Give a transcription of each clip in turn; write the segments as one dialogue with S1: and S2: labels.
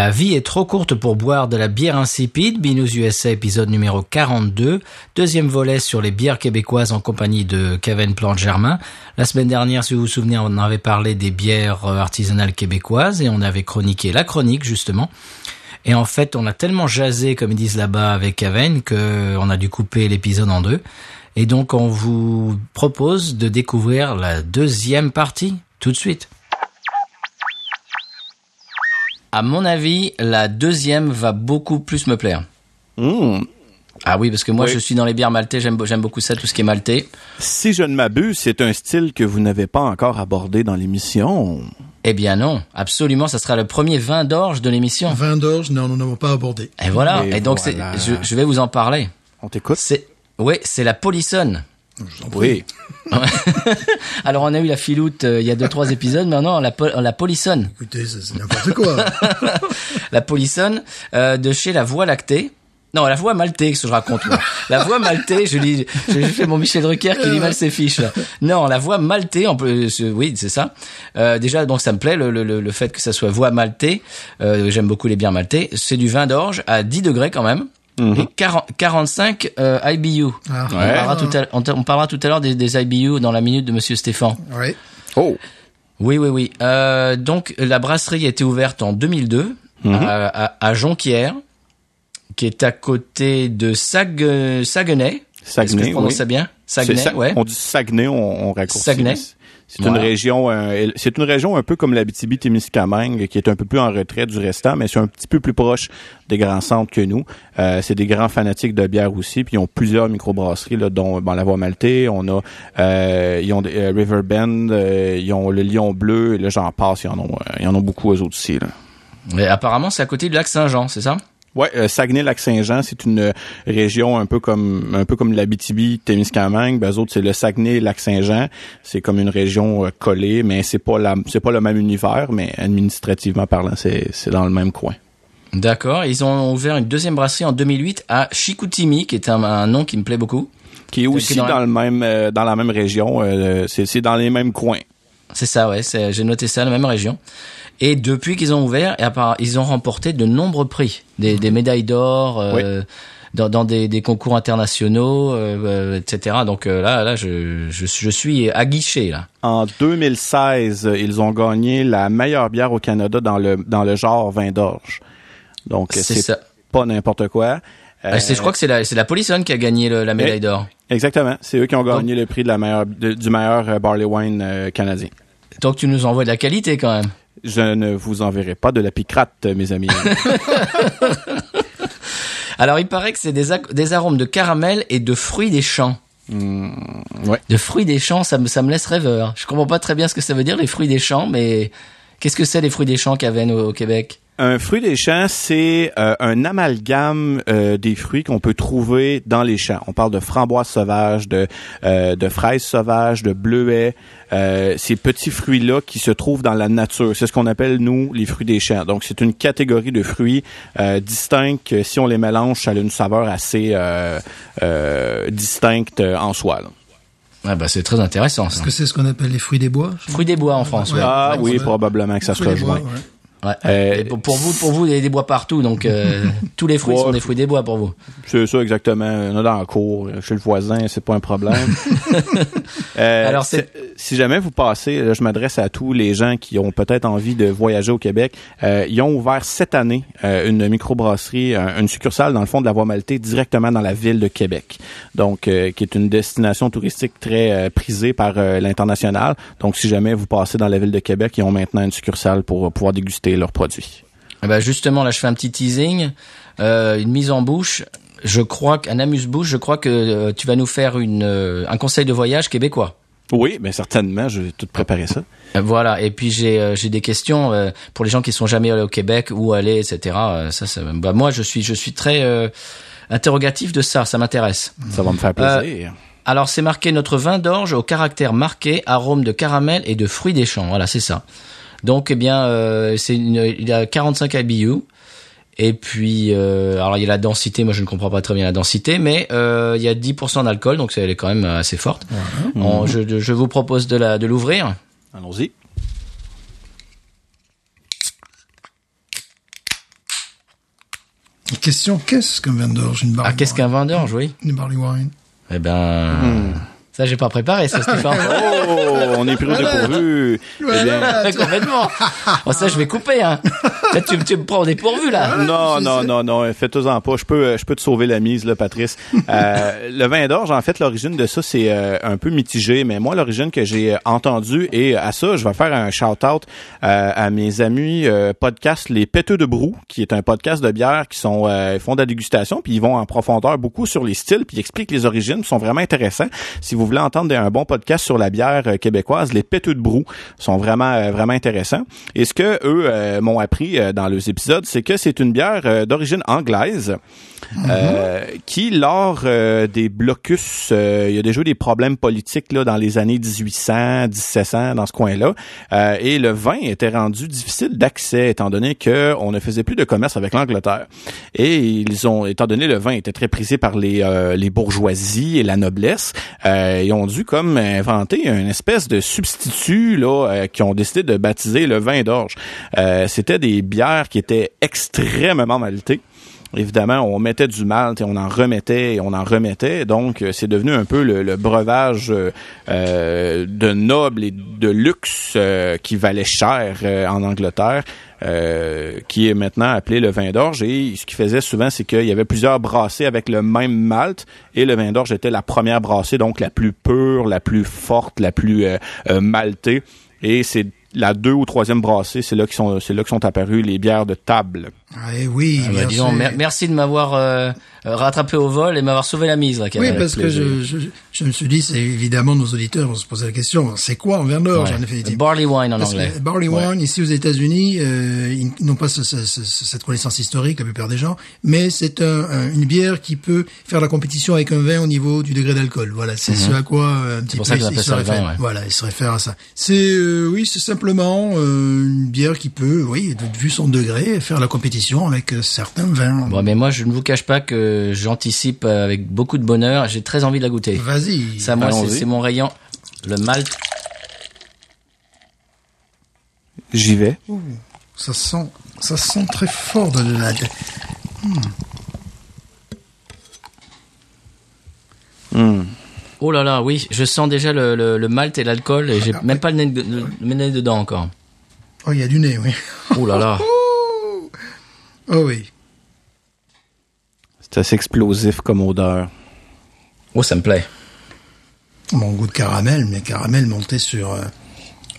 S1: La vie est trop courte pour boire de la bière insipide. Binous USA épisode numéro 42. Deuxième volet sur les bières québécoises en compagnie de Kevin Plante-Germain. La semaine dernière, si vous vous souvenez, on avait parlé des bières euh, artisanales québécoises et on avait chroniqué la chronique, justement. Et en fait, on a tellement jasé, comme ils disent là-bas, avec Kevin, que on a dû couper l'épisode en deux. Et donc, on vous propose de découvrir la deuxième partie tout de suite. À mon avis, la deuxième va beaucoup plus me plaire.
S2: Mmh.
S1: Ah oui, parce que moi,
S2: Oui.
S1: je suis dans les bières maltais, j'aime j'aime beaucoup ça, tout ce qui est maltais.
S2: Si je ne m'abuse, c'est un style que vous n'avez pas encore abordé dans l'émission.
S1: Eh bien non, absolument, ça sera le premier vin d'orge de l'émission.
S3: Vin d'orge, non, nous n'avons pas abordé.
S1: Et voilà,
S2: Et
S1: et, donc
S2: voilà.
S1: je, je vais vous en parler.
S2: On t'écoute?
S1: C'est, oui, c'est la polissonne.
S2: Oui.
S1: Alors on a eu la filoute euh, il y a deux trois épisodes, maintenant la, la polissonne.
S3: Écoutez, c'est n'importe quoi.
S1: la polissonne euh, de chez la Voie lactée. Non, la voie maltais, qu'est-ce que je raconte moi? La voie maltais, je lis, je fais mon Michel Drucker qui lit mal ses fiches. Là. Non, la voie maltais, on peut, oui, c'est ça. Euh, déjà, donc ça me plaît le, le, le- fait que ça soit voie maltais. Euh, J'aime beaucoup les bières maltais. C'est du vin d'orge à 10 degrés quand même. Et 40, 45 euh, IBU.
S3: Ah,
S1: On, parlera tout à, on, parlera tout à l'heure des, des IBU dans la minute de Monsieur Stéphane.
S3: ouais.
S2: Oh.
S1: Oui, oui, oui. Euh, donc la brasserie a été ouverte en 2002
S2: Mhm.
S1: à, à, à Jonquière, qui est à côté de Sag, euh, Saguenay. Est-ce que
S2: Saguenay,
S1: je prononce
S2: oui.
S1: ça bien? Saguenay,
S2: Sa-
S1: ouais.
S2: On dit Saguenay, on, on raccourcit.
S1: Saguenay.
S2: C'est une région, euh, c'est une région un peu comme l'Abitibi-Témiscamingue, qui est un peu plus en retrait du restant, mais c'est un petit peu plus proche des grands centres que nous. Euh, c'est des grands fanatiques de bière aussi, puis ils ont plusieurs microbrasseries, là, dont bon, la Voie Maltais, on a, euh, ils ont des- euh, River Bend, euh, ils ont le Lion Bleu, et là j'en passe, ils en ont, euh, ils en ont beaucoup eux autres aussi. Là.
S1: Mais apparemment, c'est à côté du lac Saint-Jean, c'est ça?
S2: Ouais, euh, Saguenay-Lac-Saint-Jean, c'est une euh, région un peu comme un peu comme l'Abitibi, Témiscamingue. Ben, eux autres, c'est le Saguenay-Lac-Saint-Jean. C'est comme une région euh, collée, mais c'est pas la c'est pas le même univers, mais administrativement parlant, c'est c'est dans le même coin.
S1: D'accord. Ils ont ouvert une deuxième brasserie en 2008 à Chicoutimi, qui est un, un nom qui me plaît beaucoup.
S2: Qui est aussi
S1: dans
S2: le même euh, dans la même région. c'est c'est dans les mêmes coins.
S1: C'est ça, ouais. J'ai noté ça, la même région. Et depuis qu'ils ont ouvert, ils ont remporté de nombreux prix, des, des médailles d'or euh, dans, dans des, des concours internationaux, euh, euh, etc. Donc euh, là, là, je, je, je suis aguiché là.
S2: En 2016, euh, ils ont gagné la meilleure bière au Canada dans le dans le genre vin d'orge. Donc
S1: C'est
S2: pas n'importe quoi. Euh,
S1: je crois que c'est la, la Polissonne qui a gagné le- la médaille d'or.
S2: Exactement. C'est eux qui ont gagné le prix de la meilleure, de- du meilleur barley wine canadien.
S1: Donc tu nous envoies de la qualité quand même.
S2: Je ne vous enverrai pas de la picrate, mes amis.
S1: Alors il paraît que c'est des, des arômes de caramel et de fruits des champs.
S2: Hmm, ouais.
S1: De fruits des champs, ça me, ça me laisse rêveur. Je comprends pas très bien ce que ça veut dire les fruits des champs, mais qu'est-ce que c'est les fruits des champs qu'Aven au, au Québec?
S2: Un fruit des champs, c'est euh, un amalgame euh, des fruits qu'on peut trouver dans les champs. On parle de framboises sauvages, de, euh, de fraises sauvages, de bleuets. Euh, ces petits fruits-là qui se trouvent dans la nature. C'est ce qu'on appelle, nous, les fruits des champs. Donc, c'est une catégorie de fruits euh, distincts. que Si on les mélange, ça a une saveur assez euh, euh, distincte euh, en soi. là.
S1: Ah bah c'est très intéressant.
S3: Est-ce que c'est ce qu'on appelle les fruits des bois
S1: Fruits des bois en France. Ouais.
S2: Ah oui, probablement que ça se
S3: bois,
S2: rejoint.
S3: ouais.
S1: Ouais.
S2: Euh,
S1: pour, vous, pour vous, il y a des bois partout, donc euh, tous les fruits
S2: Ouais.
S1: sont des fruits des bois pour vous.
S2: C'est ça exactement. On a dans la cour, chez le voisin, c'est pas un problème. Euh,
S1: Alors,
S2: si,
S1: c'est-
S2: si jamais vous passez, là, je m'adresse à tous les gens qui ont peut-être envie de voyager au Québec. Euh, ils ont ouvert cette année euh, une microbrasserie, un- une succursale dans le fond de la Voie Maltais, directement dans la ville de Québec. Donc, euh, qui est une destination touristique très euh, prisée par l'international. Donc, si jamais vous passez dans la ville de Québec, ils ont maintenant une succursale pour pouvoir déguster leurs produits.
S1: Eh ben justement, là, je fais un petit teasing, euh, une mise en bouche. Je crois qu'un amuse-bouche. Je crois que euh, tu vas nous faire une euh, un conseil de voyage québécois.
S2: Oui, bien certainement, je vais tout préparer ça.
S1: Voilà. Et puis j'ai euh, des questions euh, pour les gens qui sont jamais allés au Québec, où aller, etc. Euh, ça, ça, bah, moi, je suis je suis très interrogatif de ça. Ça m'intéresse.
S2: Ça va me faire plaisir.
S1: Alors c'est marqué notre vin d'orge au caractère marqué, arôme de caramel et de fruits des champs. Voilà, c'est ça. Donc eh bien, euh, c'est une- il a 45 IBU. Et puis, euh, alors il y a la densité, moi je ne comprends pas très bien la densité, mais euh, il y a 10% d'alcool, donc elle est quand même assez forte. On- je, je vous propose de la de l'ouvrir.
S2: Allons-y.
S3: Question, qu'est-ce qu'un vin d'orge Une barley
S1: Ah, qu'est-ce qu'un vin d'orge, oui
S3: Une barley wine.
S1: Eh ben, ça j'ai pas préparé, ça Stéphane.
S2: Oh, on est pris au dépourvu. Eh bien,
S1: Complètement. Ça je vais couper. Hein. Là, tu, tu me prends au dépourvu là.
S2: non, non, non, non, faites-en pas. Je peux, je peux te sauver la mise, là, Patrice. Euh, le vin d'orge, en fait, l'origine de ça, c'est euh, un peu mitigé, mais moi, l'origine que j'ai euh, entendue, et à ça, je vais faire un shout-out euh, à mes amis euh, podcast Les Péteux de Brou, qui est un podcast de bière qui sont euh, ils font de la dégustation, puis ils vont en profondeur beaucoup sur les styles, puis ils expliquent les origines, ils sont vraiment intéressants. Si vous voulez entendre un bon podcast sur la bière euh, québécoise, Les Péteux de Brou sont vraiment, euh, vraiment intéressants. Et ce que eux euh, m'ont appris dans leurs épisodes, c'est que c'est une bière d'origine anglaise euh, qui, lors des blocus, il y a déjà eu des problèmes politiques là dans les années 1800, 1700 dans ce coin-là, et le vin était rendu difficile d'accès étant donné que on ne faisait plus de commerce avec l'Angleterre. Et ils ont, étant donné le vin était très prisé par les euh, les bourgeoisies et la noblesse, euh, ils ont dû comme inventer une espèce de substitut là euh, qui ont décidé de baptiser le vin d'orge. Euh, C'était des bières qui étaient extrêmement maltées. Évidemment, on mettait du malt et on en remettait et on en remettait. Donc, euh, c'est devenu un peu le, breuvage euh, euh, de noble et de luxe qui valait cher en Angleterre, qui est maintenant appelé le vin d'orge. Et ce qu'il faisait souvent, c'est qu'il y avait plusieurs brassées avec le même malt et le vin d'orge était la première brassée, donc la plus pure, la plus forte, la plus maltée. Et c'est la deux ou troisième brassée, c'est là qu'ils sont, c'est là que sont apparues les bières de table.
S3: Ah, eh oui,
S1: Ah bah,
S3: bien
S1: dis
S3: sûr.
S1: donc, mer- merci de m'avoir euh, rattrapé au vol et m'avoir sauvé la mise là.
S3: Oui, parce que je, je, je me suis dit, c'est évidemment nos auditeurs vont se poser la question, c'est quoi un vin d'orge
S1: Ouais.
S3: en définitive
S1: Barley wine en
S3: Parce
S1: anglais.
S3: barley wine, ici aux États-Unis, euh, ils n'ont pas ce- ce- ce- cette connaissance historique, la plupart des gens, mais c'est un, un- une bière qui peut faire la compétition avec un vin au niveau du degré d'alcool. Voilà, c'est ce à quoi euh, un petit
S1: Mhm. pour
S3: peu
S1: ça
S3: il se réfère.
S1: ouais.
S3: Voilà, il se réfère à ça. C'est euh, oui, c'est simplement euh, une bière qui peut, oui, vu son degré, faire la compétition avec euh, certains vins.
S1: Bon, mais moi, je ne vous cache pas que j'anticipe avec beaucoup de bonheur. J'ai très envie de la goûter.
S3: Vas-y.
S1: Ça, moi, c'est mon rayon. Le malt.
S2: J'y vais.
S3: Ça sent, ça sent très fort de la. de-
S1: Oh là là, oui, je sens déjà le, le, le malt et l'alcool et j'ai même pas le nez, de- le nez dedans encore.
S3: Oh, il y a du nez, oui.
S1: Oh là là.
S3: Oh oui.
S2: C'est assez explosif comme odeur.
S1: Oh, ça me plaît.
S3: Mon goût de caramel, mais caramel monté sur euh,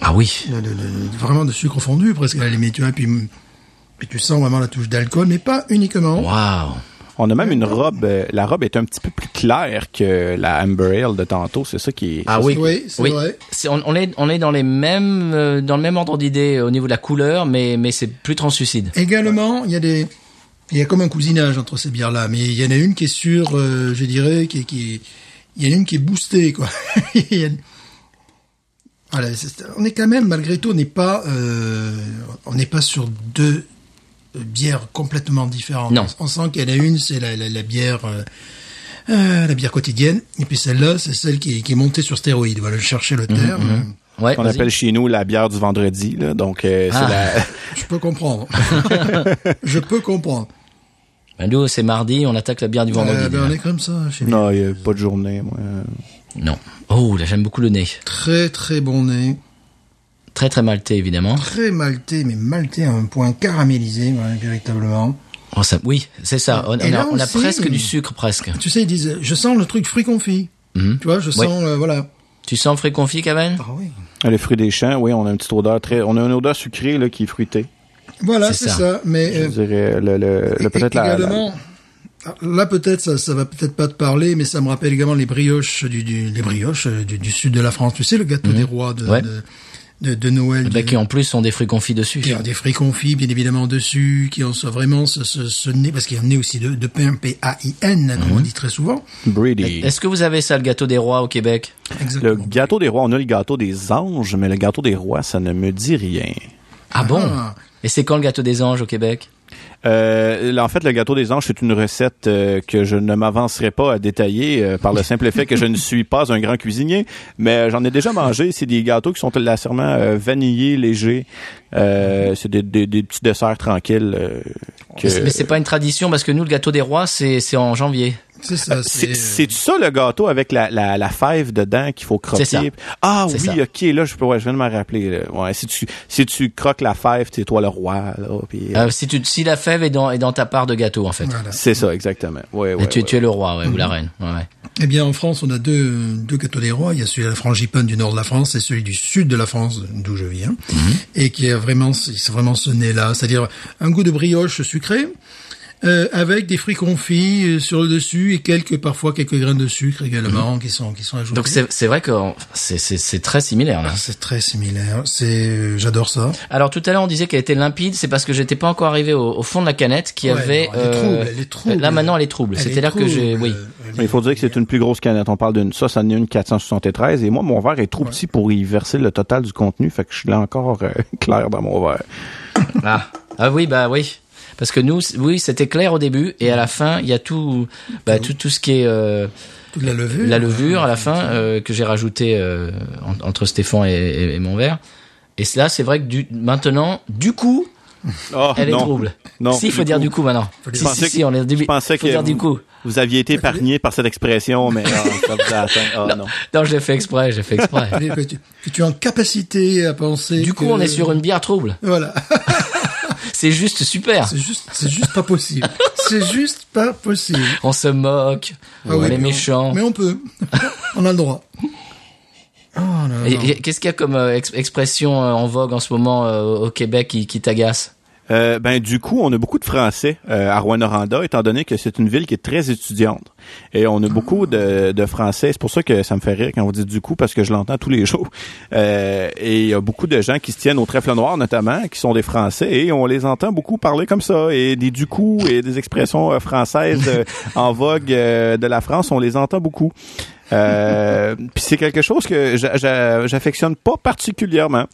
S1: Ah oui.
S3: le- le- le- vraiment de sucre fondu presque à la limite, tu vois. Puis, puis tu sens vraiment la touche d'alcool, mais pas uniquement.
S1: Waouh.
S2: On a même une robe. euh, la robe est un petit peu plus claire que la Amber Ale de tantôt. C'est ça qui est.
S1: Ah oui.
S3: Oui, c'est vrai.
S1: C'est- On, on est, on est dans les mêmes, euh, dans le même ordre d'idée au niveau de la couleur, mais, mais c'est plus translucide.
S3: Également, il y a des, il y a comme un cousinage entre ces bières-là, mais il y en a une qui est sûre, euh, je dirais, qui, il y en a une qui est boostée, quoi. Voilà, on est quand même, malgré tout, on n'est pas, euh, on n'est pas sur deux euh, bières complètement différentes.
S1: Non.
S3: On sent qu'il y en a une, c'est la, la, la bière, euh, euh, la bière quotidienne, et puis celle-là, c'est celle qui est, qui est montée sur stéroïdes. Voilà, je cherchais le terme.
S1: Ouais,
S2: qu'on appelle chez nous la bière du vendredi. Là. Donc, euh,
S1: Ah.
S2: la...
S3: Je peux comprendre. je peux comprendre.
S1: Ben, nous, c'est mardi, on attaque la bière du vendredi.
S3: Euh, ben, on est comme ça chez nous.
S2: Non, il n'y a pas de journée, moi.
S1: Non. Oh, là, j'aime beaucoup le nez.
S3: Très très bon nez,
S1: Très, très maltais, évidemment.
S3: très maltais, mais maltais à un point caramélisé, véritablement.
S1: Oh, ça, oui, c'est ça. On,
S3: Et
S1: on
S3: là
S1: a, on a
S3: aussi-
S1: presque du sucre, presque.
S3: Tu sais, ils disent, je sens le truc fruit confit.
S1: Mhm.
S3: Tu vois, je
S1: Oui.
S3: sens, euh, voilà.
S1: Tu sens frais confit, Kevin
S3: Ah oui.
S2: Les fruits des champs, oui, on a une petite odeur très... On a une odeur sucrée là, qui est fruitée.
S3: Voilà,
S1: C'est ça.
S3: ça. Mais
S2: Je
S3: euh,
S2: dirais, le, le, le- peut-être la,
S3: là peut-être ça, ça va peut-être pas te parler, mais ça me rappelle également les brioches du, du les brioches euh, du, du sud de la France. Tu sais, le gâteau des rois de,
S1: Mhm. Ouais.
S3: de, de, de Noël.
S1: Bah,
S3: du-
S1: qui en plus sont des fruits confits dessus.
S3: qui ont des fruits confits, bien évidemment, dessus, qui ont vraiment ce, ce, ce nez, parce qu'il y a un nez aussi de, de pain, P-A-I-N, comme on dit très souvent.
S2: Brady.
S1: Est-ce que vous avez ça, le gâteau des rois au Québec?
S2: Le gâteau des rois, on a le gâteau des anges, mais le gâteau des rois, ça ne me dit rien.
S1: Ah bon?
S3: Ah.
S1: Et c'est quand le gâteau des anges au Québec?
S2: Euh, en fait, le gâteau des anges, c'est une recette euh, que je ne m'avancerai pas à détailler euh, par le simple fait que je ne suis pas un grand cuisinier, mais euh, j'en ai déjà mangé. C'est des gâteaux qui sont légèrement vanillés, légers. Euh, c'est des, des, des petits desserts tranquilles. que-
S1: Mais c'est- pas une tradition parce que nous, le gâteau des rois, c'est en janvier.
S3: C'est ça,
S2: C'est
S3: c'est...
S2: c'est ça le gâteau avec la, la, la fève dedans qu'il faut croquer?
S1: C'est ça.
S2: Ah oui,
S1: ça.
S2: ok, là je peux ouais, je viens de me rappeler. là. Ouais, si tu si tu croques la fève, c'est toi le roi là, puis, euh,
S1: Euh, si, tu, si la fève est dans, est dans ta part de gâteau, en fait.
S3: Voilà.
S2: c'est ça exactement. Ouais, ouais,
S1: Et tu,
S2: ouais.
S1: tu es le roi, ouais, ou la reine. Ouais, ouais.
S3: Eh bien, en France, on a deux, deux gâteaux des rois. Il y a celui de la frangipane du nord de la France et celui du sud de la France, d'où je viens, et qui a vraiment, c'est vraiment ce nez-là, c'est-à-dire un goût de brioche sucrée. Euh, avec des fruits confits euh, sur le dessus et quelques parfois quelques grains de sucre également qui sont qui sont ajoutés.
S1: Donc c'est c'est vrai que c'est c'est c'est très similaire. Là.
S3: Ah, c'est très similaire. C'est euh, j'adore ça.
S1: Alors tout à l'heure on disait qu'elle était limpide, c'est parce que j'étais pas encore arrivé au, au fond de la canette qui
S3: Ouais,
S1: avait.
S3: non, elle est trouble, elle est trouble.
S1: Là maintenant elle est trouble. C'est-à-dire que j'ai, oui.
S3: euh,
S2: il faut dire que c'est une plus grosse canette. On parle d'une ça, ça en est une 473. Et moi, mon verre est trop petit pour y verser le total du contenu. Fait que je suis là encore euh, clair dans mon verre.
S1: Ah ah oui bah oui. Parce que nous, oui, c'était clair au début et à la fin, il y a tout, bah, tout, tout ce qui est euh,
S3: toute la levure.
S1: la levure à la fin euh, que j'ai rajouté euh, en- entre Stéphane et, et- et mon verre. Et là, c'est vrai que du, maintenant, du coup,
S2: Oh,
S1: elle est
S2: non.
S1: trouble.
S2: Non,
S1: si, il faut
S2: du
S1: dire
S2: coup.
S1: du coup maintenant. Si,
S2: Je
S1: si,
S2: pensais
S1: si,
S2: que-
S1: on est début.
S2: Je pensais
S1: faut
S2: que
S1: dire du
S2: vous,
S1: coup.
S2: vous aviez été épargné par cette expression, mais ah, ça non.
S1: Non, je l'ai fait exprès, j'ai fait exprès.
S3: Tu, tu es en capacité à penser.
S1: Du coup,
S3: que-
S1: on est sur une bière trouble.
S3: Voilà.
S1: C'est juste super.
S3: C'est juste, c'est juste pas possible. c'est juste pas possible.
S1: On se moque.
S3: Ah
S1: on
S3: oui,
S1: est
S3: mais on-
S1: méchants.
S3: Mais on peut. on a le droit. Oh
S1: Qu'est-ce qu'il y a comme euh, ex- expression euh, en vogue en ce moment euh, au Québec qui, qui t'agace?
S2: Euh, ben du coup, on a beaucoup de Français euh, à Rwanda, étant donné que c'est une ville qui est très étudiante. Et on a beaucoup de, de Français. C'est pour ça que ça me fait rire quand vous dites du coup, parce que je l'entends tous les jours. Euh, et il y a beaucoup de gens qui se tiennent au trèfle noir, notamment, qui sont des Français, et on les entend beaucoup parler comme ça. Et des du coup et des expressions euh, françaises euh, en vogue de la France, on les entend beaucoup. Euh, puis c'est quelque chose que j'a- j'a- j'affectionne pas particulièrement.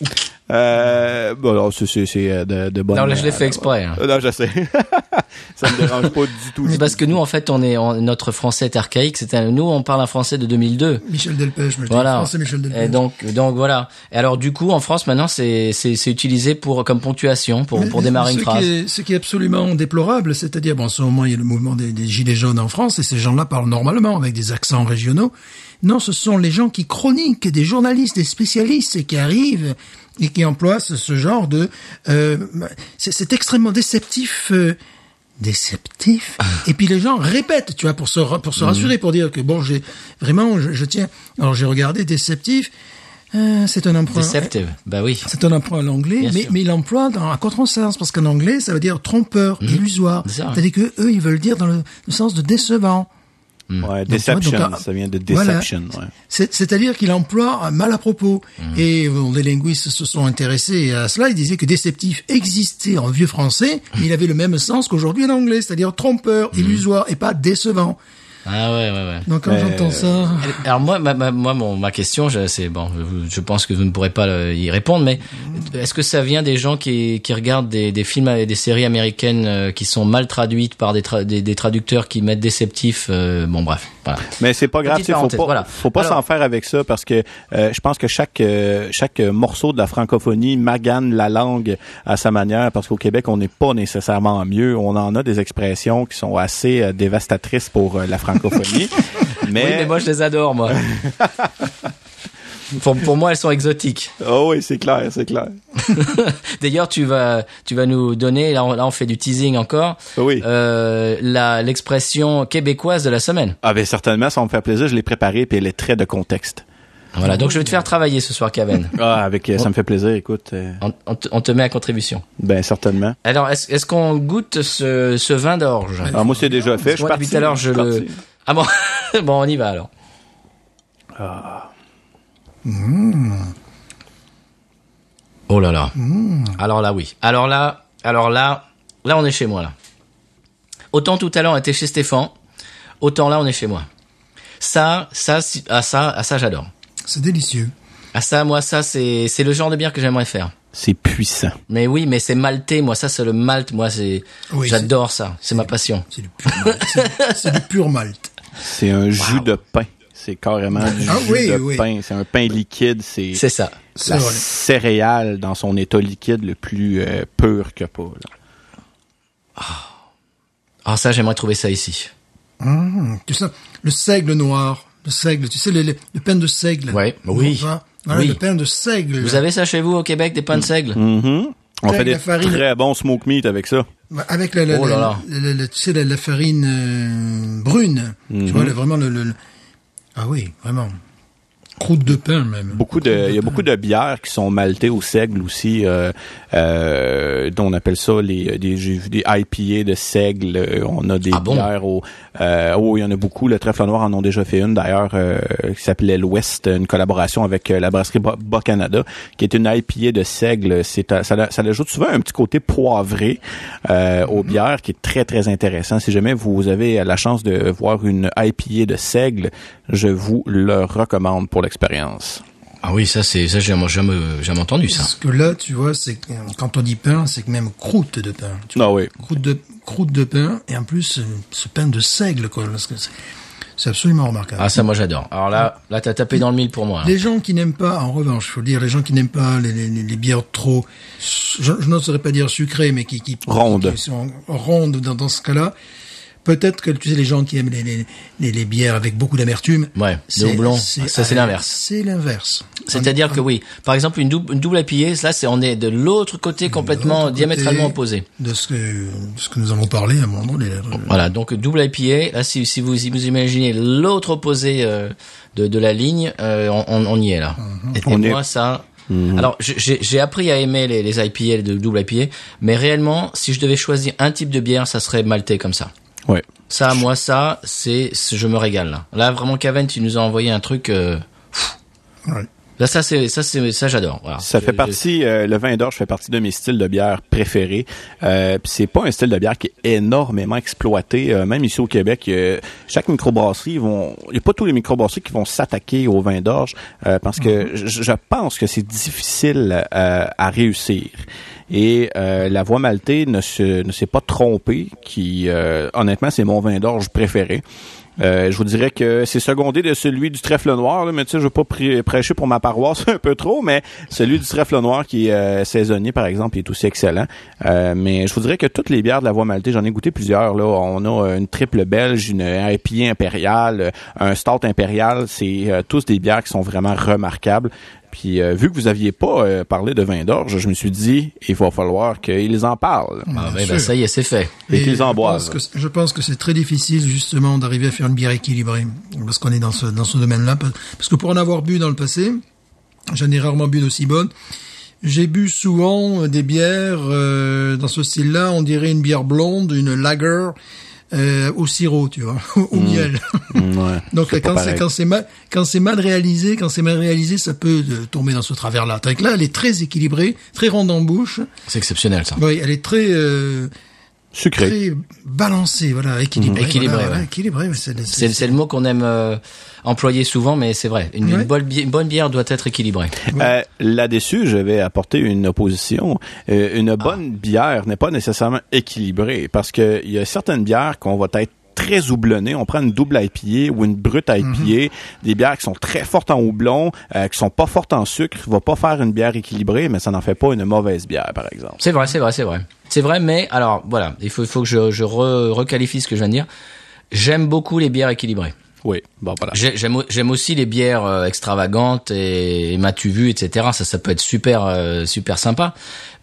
S2: Euh, bon, alors, c'est c'est- c'est, euh, de, de bonne.
S1: Non, là, je l'ai fait exprès. hein.
S2: Euh, Non, je sais. ça me dérange pas du tout.
S1: C'est parce que nous, en fait, on est on- notre français est archaïque. C'est un- nous, on parle un français de 2002.
S3: Michel Delpech, me
S1: Voilà.
S3: C'est Michel Delpech.
S1: Et donc, donc voilà. Et alors, du coup, en France, maintenant, c'est c'est c'est utilisé pour comme ponctuation pour
S3: Mais-
S1: pour démarrer une phrase.
S3: Qui est, ce qui est absolument déplorable, c'est-à-dire, bon, en ce moment, il y a le mouvement des, des gilets jaunes en France, et ces gens-là parlent normalement avec des accents régionaux. Non, ce sont les gens qui chroniquent, des journalistes, des spécialistes, et qui arrivent et qui emploient ce, ce genre de... Euh, c'est extrêmement déceptif. euh, déceptif et puis les gens répètent tu vois pour se pour se rassurer pour dire que bon j'ai vraiment je, je tiens alors j'ai regardé déceptif euh, c'est un emprunt
S1: Deceptive. Bah oui.
S3: c'est un emprunt à l'anglais,
S1: Bien
S3: mais,
S1: sûr.
S3: mais il l'emploie dans un contresens, parce qu'en anglais, ça veut dire trompeur, illusoire.
S1: C'est ça.
S3: C'est-à-dire que eux, ils veulent dire dans le, le sens de décevant.
S2: Ouais,
S3: Donc,
S2: deception,
S3: donc,
S2: ça vient de
S3: voilà.
S2: deception. Ouais.
S3: C'est- C'est-à-dire qu'il emploie un mal à propos.
S1: Mm.
S3: Et bon, les linguistes se sont intéressés à cela. Ils disaient que déceptif existait en vieux français, mais il avait le même sens qu'aujourd'hui en anglais, c'est-à-dire trompeur,
S1: Mm.
S3: illusoire, et pas décevant.
S1: Ah ouais, ouais, ouais.
S3: Donc quand j'entends ça...
S1: Alors moi, ma, ma- moi, mon, ma question, je- c'est bon, je, je pense que vous ne pourrez pas euh, y répondre, mais est-ce que ça vient des gens qui, qui regardent des, des films et des séries américaines euh, qui sont mal traduites par des, tra- des, des traducteurs qui mettent déceptif euh, Bon, bref, voilà.
S2: Mais c'est pas grave, il faut pas,
S1: voilà.
S2: faut pas s'en faire avec ça parce que euh, je pense que chaque euh, chaque morceau de la francophonie magane la langue à sa manière parce qu'au Québec on n'est pas nécessairement mieux. On en a des expressions qui sont assez euh, dévastatrices pour euh, la francophonie. mais,
S1: Oui, mais moi, je les adore, moi. pour, pour moi, elles sont exotiques.
S2: oh oui, c'est clair, c'est clair.
S1: D'ailleurs, tu vas, tu vas nous donner, là on, là, on fait du teasing encore,
S2: Oui.
S1: euh, l'expression québécoise de la semaine.
S2: Ah ben certainement, ça me fait plaisir. Je l'ai préparée puis elle est très de contexte.
S1: Voilà, donc je vais te faire travailler ce soir, Kaven.
S2: Ah avec, euh, ça me fait plaisir. Écoute, euh,
S1: On, on te, on te met à contribution.
S2: ben certainement.
S1: Alors, est-ce est-ce qu'on goûte ce, ce vin d'orge?
S2: Ah moi c'est déjà fait. Je
S1: Moi, depuis
S2: parti.
S1: tout à l'heure, je le... Ah bon Bon, on y va alors. Oh là là. Alors là, oui. Alors là, alors là, là, on est chez moi, là. Autant tout à l'heure, on était chez Stéphane, autant là, on est chez moi. Ça, ça, si- ah, ça, ah, ça, j'adore.
S3: C'est délicieux.
S1: Ah, ça, moi, ça, c'est, c'est le genre de bière que j'aimerais faire.
S2: C'est puissant.
S1: Mais oui, mais c'est maltais, moi, ça, c'est le malt, moi, c'est,
S3: Oui,
S1: j'adore ça. C'est ma passion.
S3: C'est du pur malt. C'est- C'est du pur malt.
S2: C'est un jus de pain. C'est carrément du
S3: Ah
S2: jus
S3: oui,
S2: de
S3: oui.
S2: pain. C'est un pain liquide. C'est
S1: C'est ça.
S3: C'est
S2: la céréale dans son état liquide le plus euh, pur que pas. là.
S1: Ah, ça, j'aimerais trouver ça ici.
S3: Mmh, tu sais, le seigle noir. Le seigle, tu sais, le, le- le pain de seigle.
S1: Ouais, oui.
S3: Voilà, Voilà,
S1: Oui.
S3: le pain de seigle.
S1: Vous avez ça chez vous au Québec, des pains de seigle?
S2: Mhm. On
S3: Avec
S2: fait des
S3: la farine.
S2: très bons smoke meat avec ça.
S3: Avec la, la,
S1: Oh là
S3: la-
S1: là.
S3: la- la- la- tu sais, la, la farine euh, brune. Tu vois, là, vraiment le- Ah oui, vraiment. Croûte de pain, même.
S2: Beaucoup de, il y a beaucoup de bières qui sont maltées au seigle aussi, euh, euh, dont on appelle ça les des, j'ai vu des IPA de seigle. euh, On a des
S1: Ah bon?
S2: bières au, euh, oh, il y en a beaucoup. Le Trèfle Noir en ont déjà fait une d'ailleurs euh, qui s'appelait l'Ouest, une collaboration avec euh, la brasserie Bas Canada, qui est une IPA de seigle. C'est ça, ça ajoute souvent un petit côté poivré euh, aux bières, qui est très très intéressant. Si jamais vous avez la chance de voir une IPA de seigle, je vous le recommande pour l'expérience.
S1: Ah oui, ça, c'est, ça, j'ai jamais, jamais entendu ça.
S3: Parce que là, tu vois, c'est quand on dit pain, c'est que même croûte de pain. Tu
S2: Ah oui.
S3: croûte de croûte de pain et en plus euh, ce pain de seigle quoi parce que c'est- c'est absolument remarquable.
S1: Ah, ça, moi, j'adore. Alors là, là, t'as tapé dans le mille pour moi. hein.
S3: Les gens qui n'aiment pas, en revanche, faut le dire, les gens qui n'aiment pas les, les, les bières trop, je, je n'oserais pas dire sucrées, mais qui, qui,
S2: Rondes.
S3: qui sont rondes dans, dans ce cas-là. Peut-être que tu sais les gens qui aiment les, les, les, les bières avec beaucoup d'amertume.
S1: Ouais, le houblon, ça, c'est l'inverse.
S3: C'est l'inverse.
S1: C'est-à-dire que oui, par exemple, une double, une double IPA, là, c'est, on est de l'autre côté complètement diamétralement opposé.
S3: De ce que, de ce que nous avons parlé à un moment donné. là.
S1: Voilà, donc double IPA, là, si, si vous, si vous imaginez l'autre opposé euh, de, de la ligne, euh, on, on, on y est là. Et, et
S2: On est-
S1: moi, ça... Alors, j'ai- appris à aimer les, les IPA, de double IPA, mais réellement, si je devais choisir un type de bière, ça serait maltais comme ça.
S2: Ouais.
S1: Ça, moi, ça, c'est, je me régale là. Là, vraiment, Caven, tu nous as envoyé un truc. euh,
S3: Ouais.
S1: Là, ça, c'est, ça, c'est, ça, j'adore. Voilà.
S2: Ça
S1: Je-
S2: fait
S1: je-
S2: partie, euh, le vin d'orge fait partie de mes styles de bière préférés. Euh, c'est pas un style de bière qui est énormément exploité. Euh, même ici au Québec, euh, chaque microbrasserie, ils vont, il y a pas tous les microbrasseries qui vont s'attaquer au vin d'orge euh, parce que je, je pense que c'est difficile euh, à réussir. Et euh, la voie maltée ne se ne s'est pas trompée. Qui, euh, honnêtement, c'est mon vin d'orge préféré. Euh, je vous dirais que c'est secondé de celui du trèfle noir, là, mais tu sais, je veux pas prê- prêcher pour ma paroisse un peu trop, mais celui du trèfle noir qui est euh, saisonnier, par exemple, est aussi excellent. Euh, mais je vous dirais que toutes les bières de la voie maltée, j'en ai goûté plusieurs. Là, on a une triple belge, une IPA impériale, un stout impérial. C'est tous des bières qui sont vraiment remarquables. Puis euh, vu que vous aviez pas euh, parlé de vin d'orge, je me suis dit, il va falloir qu'ils en parlent.
S1: Ah, ben, ben, ça y est, c'est fait.
S2: Et qu'ils en boivent.
S3: Je pense que c'est très difficile justement d'arriver à faire une bière équilibrée parce qu'on est dans ce dans ce domaine-là. Parce que pour en avoir bu dans le passé, j'en ai rarement bu d'aussi bonne. J'ai bu souvent euh, des bières euh, dans ce style-là. On dirait une bière blonde, une lager euh, au sirop, tu vois, au miel.
S2: Mm, ouais,
S3: Donc quand c'est quand c'est mal quand c'est mal réalisé, quand c'est mal réalisé, ça peut euh, tomber dans ce travers-là. Que là, elle est très équilibrée, très ronde en bouche.
S1: C'est exceptionnel, ça.
S3: Oui, elle est très euh,
S2: Sucré.
S3: très balancé, voilà, équilibré.
S1: Mhm. Équilibré,
S3: voilà,
S1: ouais.
S3: voilà, équilibré, mais c'est,
S1: C'est, c'est le mot qu'on aime euh, employer souvent, mais c'est vrai. Une, bonne, bi- une bonne bière doit être équilibrée.
S2: Euh, Là-dessus, je vais apporter une opposition. Euh, une bonne bière n'est pas nécessairement équilibrée parce que il y a certaines bières qu'on va être très houblonnées. On prend une double IPA ou une brute IPA, des bières qui sont très fortes en houblon, euh, qui sont pas fortes en sucre, va pas faire une bière équilibrée, mais ça n'en fait pas une mauvaise bière, par exemple.
S1: C'est vrai, c'est vrai, c'est vrai. C'est vrai, mais alors voilà, il faut, il faut que je, je re- requalifie ce que je viens de dire. J'aime beaucoup les bières équilibrées.
S2: Oui, bon voilà.
S1: J'ai- J'aime au- j'aime aussi les bières euh, extravagantes et, et m'as-tu vu, etc. Ça, ça peut être super, euh, super sympa.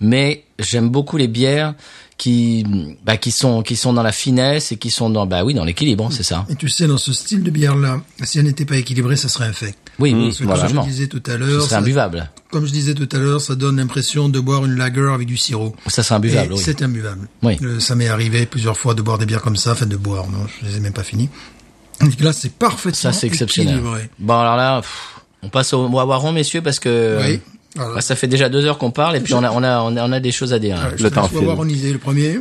S1: Mais j'aime beaucoup les bières qui, bah, qui sont, qui sont dans la finesse et qui sont dans, bah oui, dans l'équilibre, c'est ça.
S3: Et tu sais, dans ce style de bière-là, si elle n'était pas équilibrée, ça serait infect.
S1: Oui, oui, voilà.
S3: comme je disais tout à
S1: Ce
S3: l'heure,
S1: serait imbuvable.
S3: comme je disais tout à l'heure, ça donne l'impression de boire une lager avec du sirop.
S1: Ça serait
S3: Et
S1: imbuvable, oui.
S3: C'est imbuvable.
S1: Oui.
S3: Euh, ça m'est arrivé plusieurs fois de boire des bières comme ça, enfin de boire, non, je les ai même pas finies. Donc là, c'est parfaitement
S1: Ça, c'est exceptionnel.
S3: équilibré.
S1: Bon, alors là, pff, on passe au Wawaron, messieurs, parce que
S3: Oui. Voilà.
S1: Bah, ça fait déjà deux heures qu'on parle et puis on a, on a, on a, on a des choses à dire. hein.
S3: Ouais, je
S2: le
S3: te
S2: temps
S3: le premier.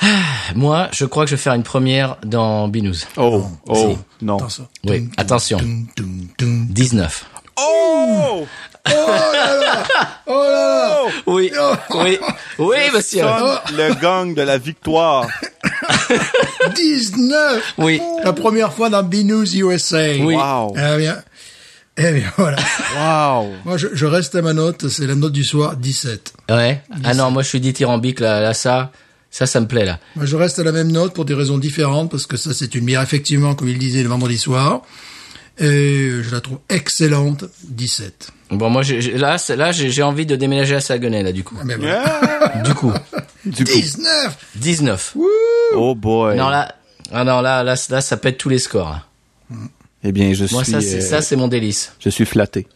S1: Moi, je crois que je vais faire une première dans Binous.
S2: Oh, oh, non.
S3: Attention.
S1: Oui, attention.
S3: tum, tum, tum.
S1: 19.
S2: Oh!
S3: Oh là là
S1: Oui, oui, oui, monsieur.
S2: Le gang de la victoire.
S3: 19
S1: Oui,
S3: La première fois dans B-News USA.
S1: Oui.
S2: Wow.
S3: Eh bien, eh bien voilà.
S2: Wow.
S3: Moi, je, je reste à ma note, c'est la note du soir, 17.
S1: ouais. Ah non, moi je suis dithyrambique là, là ça, ça, ça me plaît là.
S3: Moi, je reste à la même note pour des raisons différentes, parce que ça, c'est une bière, effectivement, comme il disait, le vendredi soir. Et je la trouve excellente, 17.
S1: Bon, moi, là, là, j'ai envie de déménager à Saguenay là, du coup.
S3: Ah, mais voilà.
S2: Yeah.
S1: Du coup,
S2: Du coup.
S3: 19
S1: 19.
S2: Oh boy.
S1: Non là, ah non là, là, là, ça pète tous les scores. là.
S2: Eh bien, je
S1: Moi,
S2: suis,
S1: ça, c'est
S2: euh,
S1: ça, c'est mon délice.
S2: je suis flatté.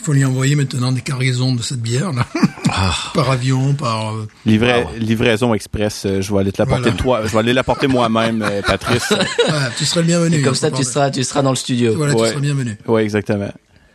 S3: Il faut lui envoyer maintenant des cargaisons de cette bière, là.
S1: Ah.
S3: par avion, par... euh,
S2: Livra- Livraison express, euh, je vais aller te l'apporter
S3: Voilà.
S2: toi. Je vais aller l'apporter moi-même, euh, Patrice.
S3: voilà, tu serais le bienvenu.
S1: Et comme
S3: hein,
S1: ça, tu seras, tu seras dans le studio.
S3: Voilà,
S2: Ouais.
S3: tu serais bienvenu.
S2: ouais, exactement.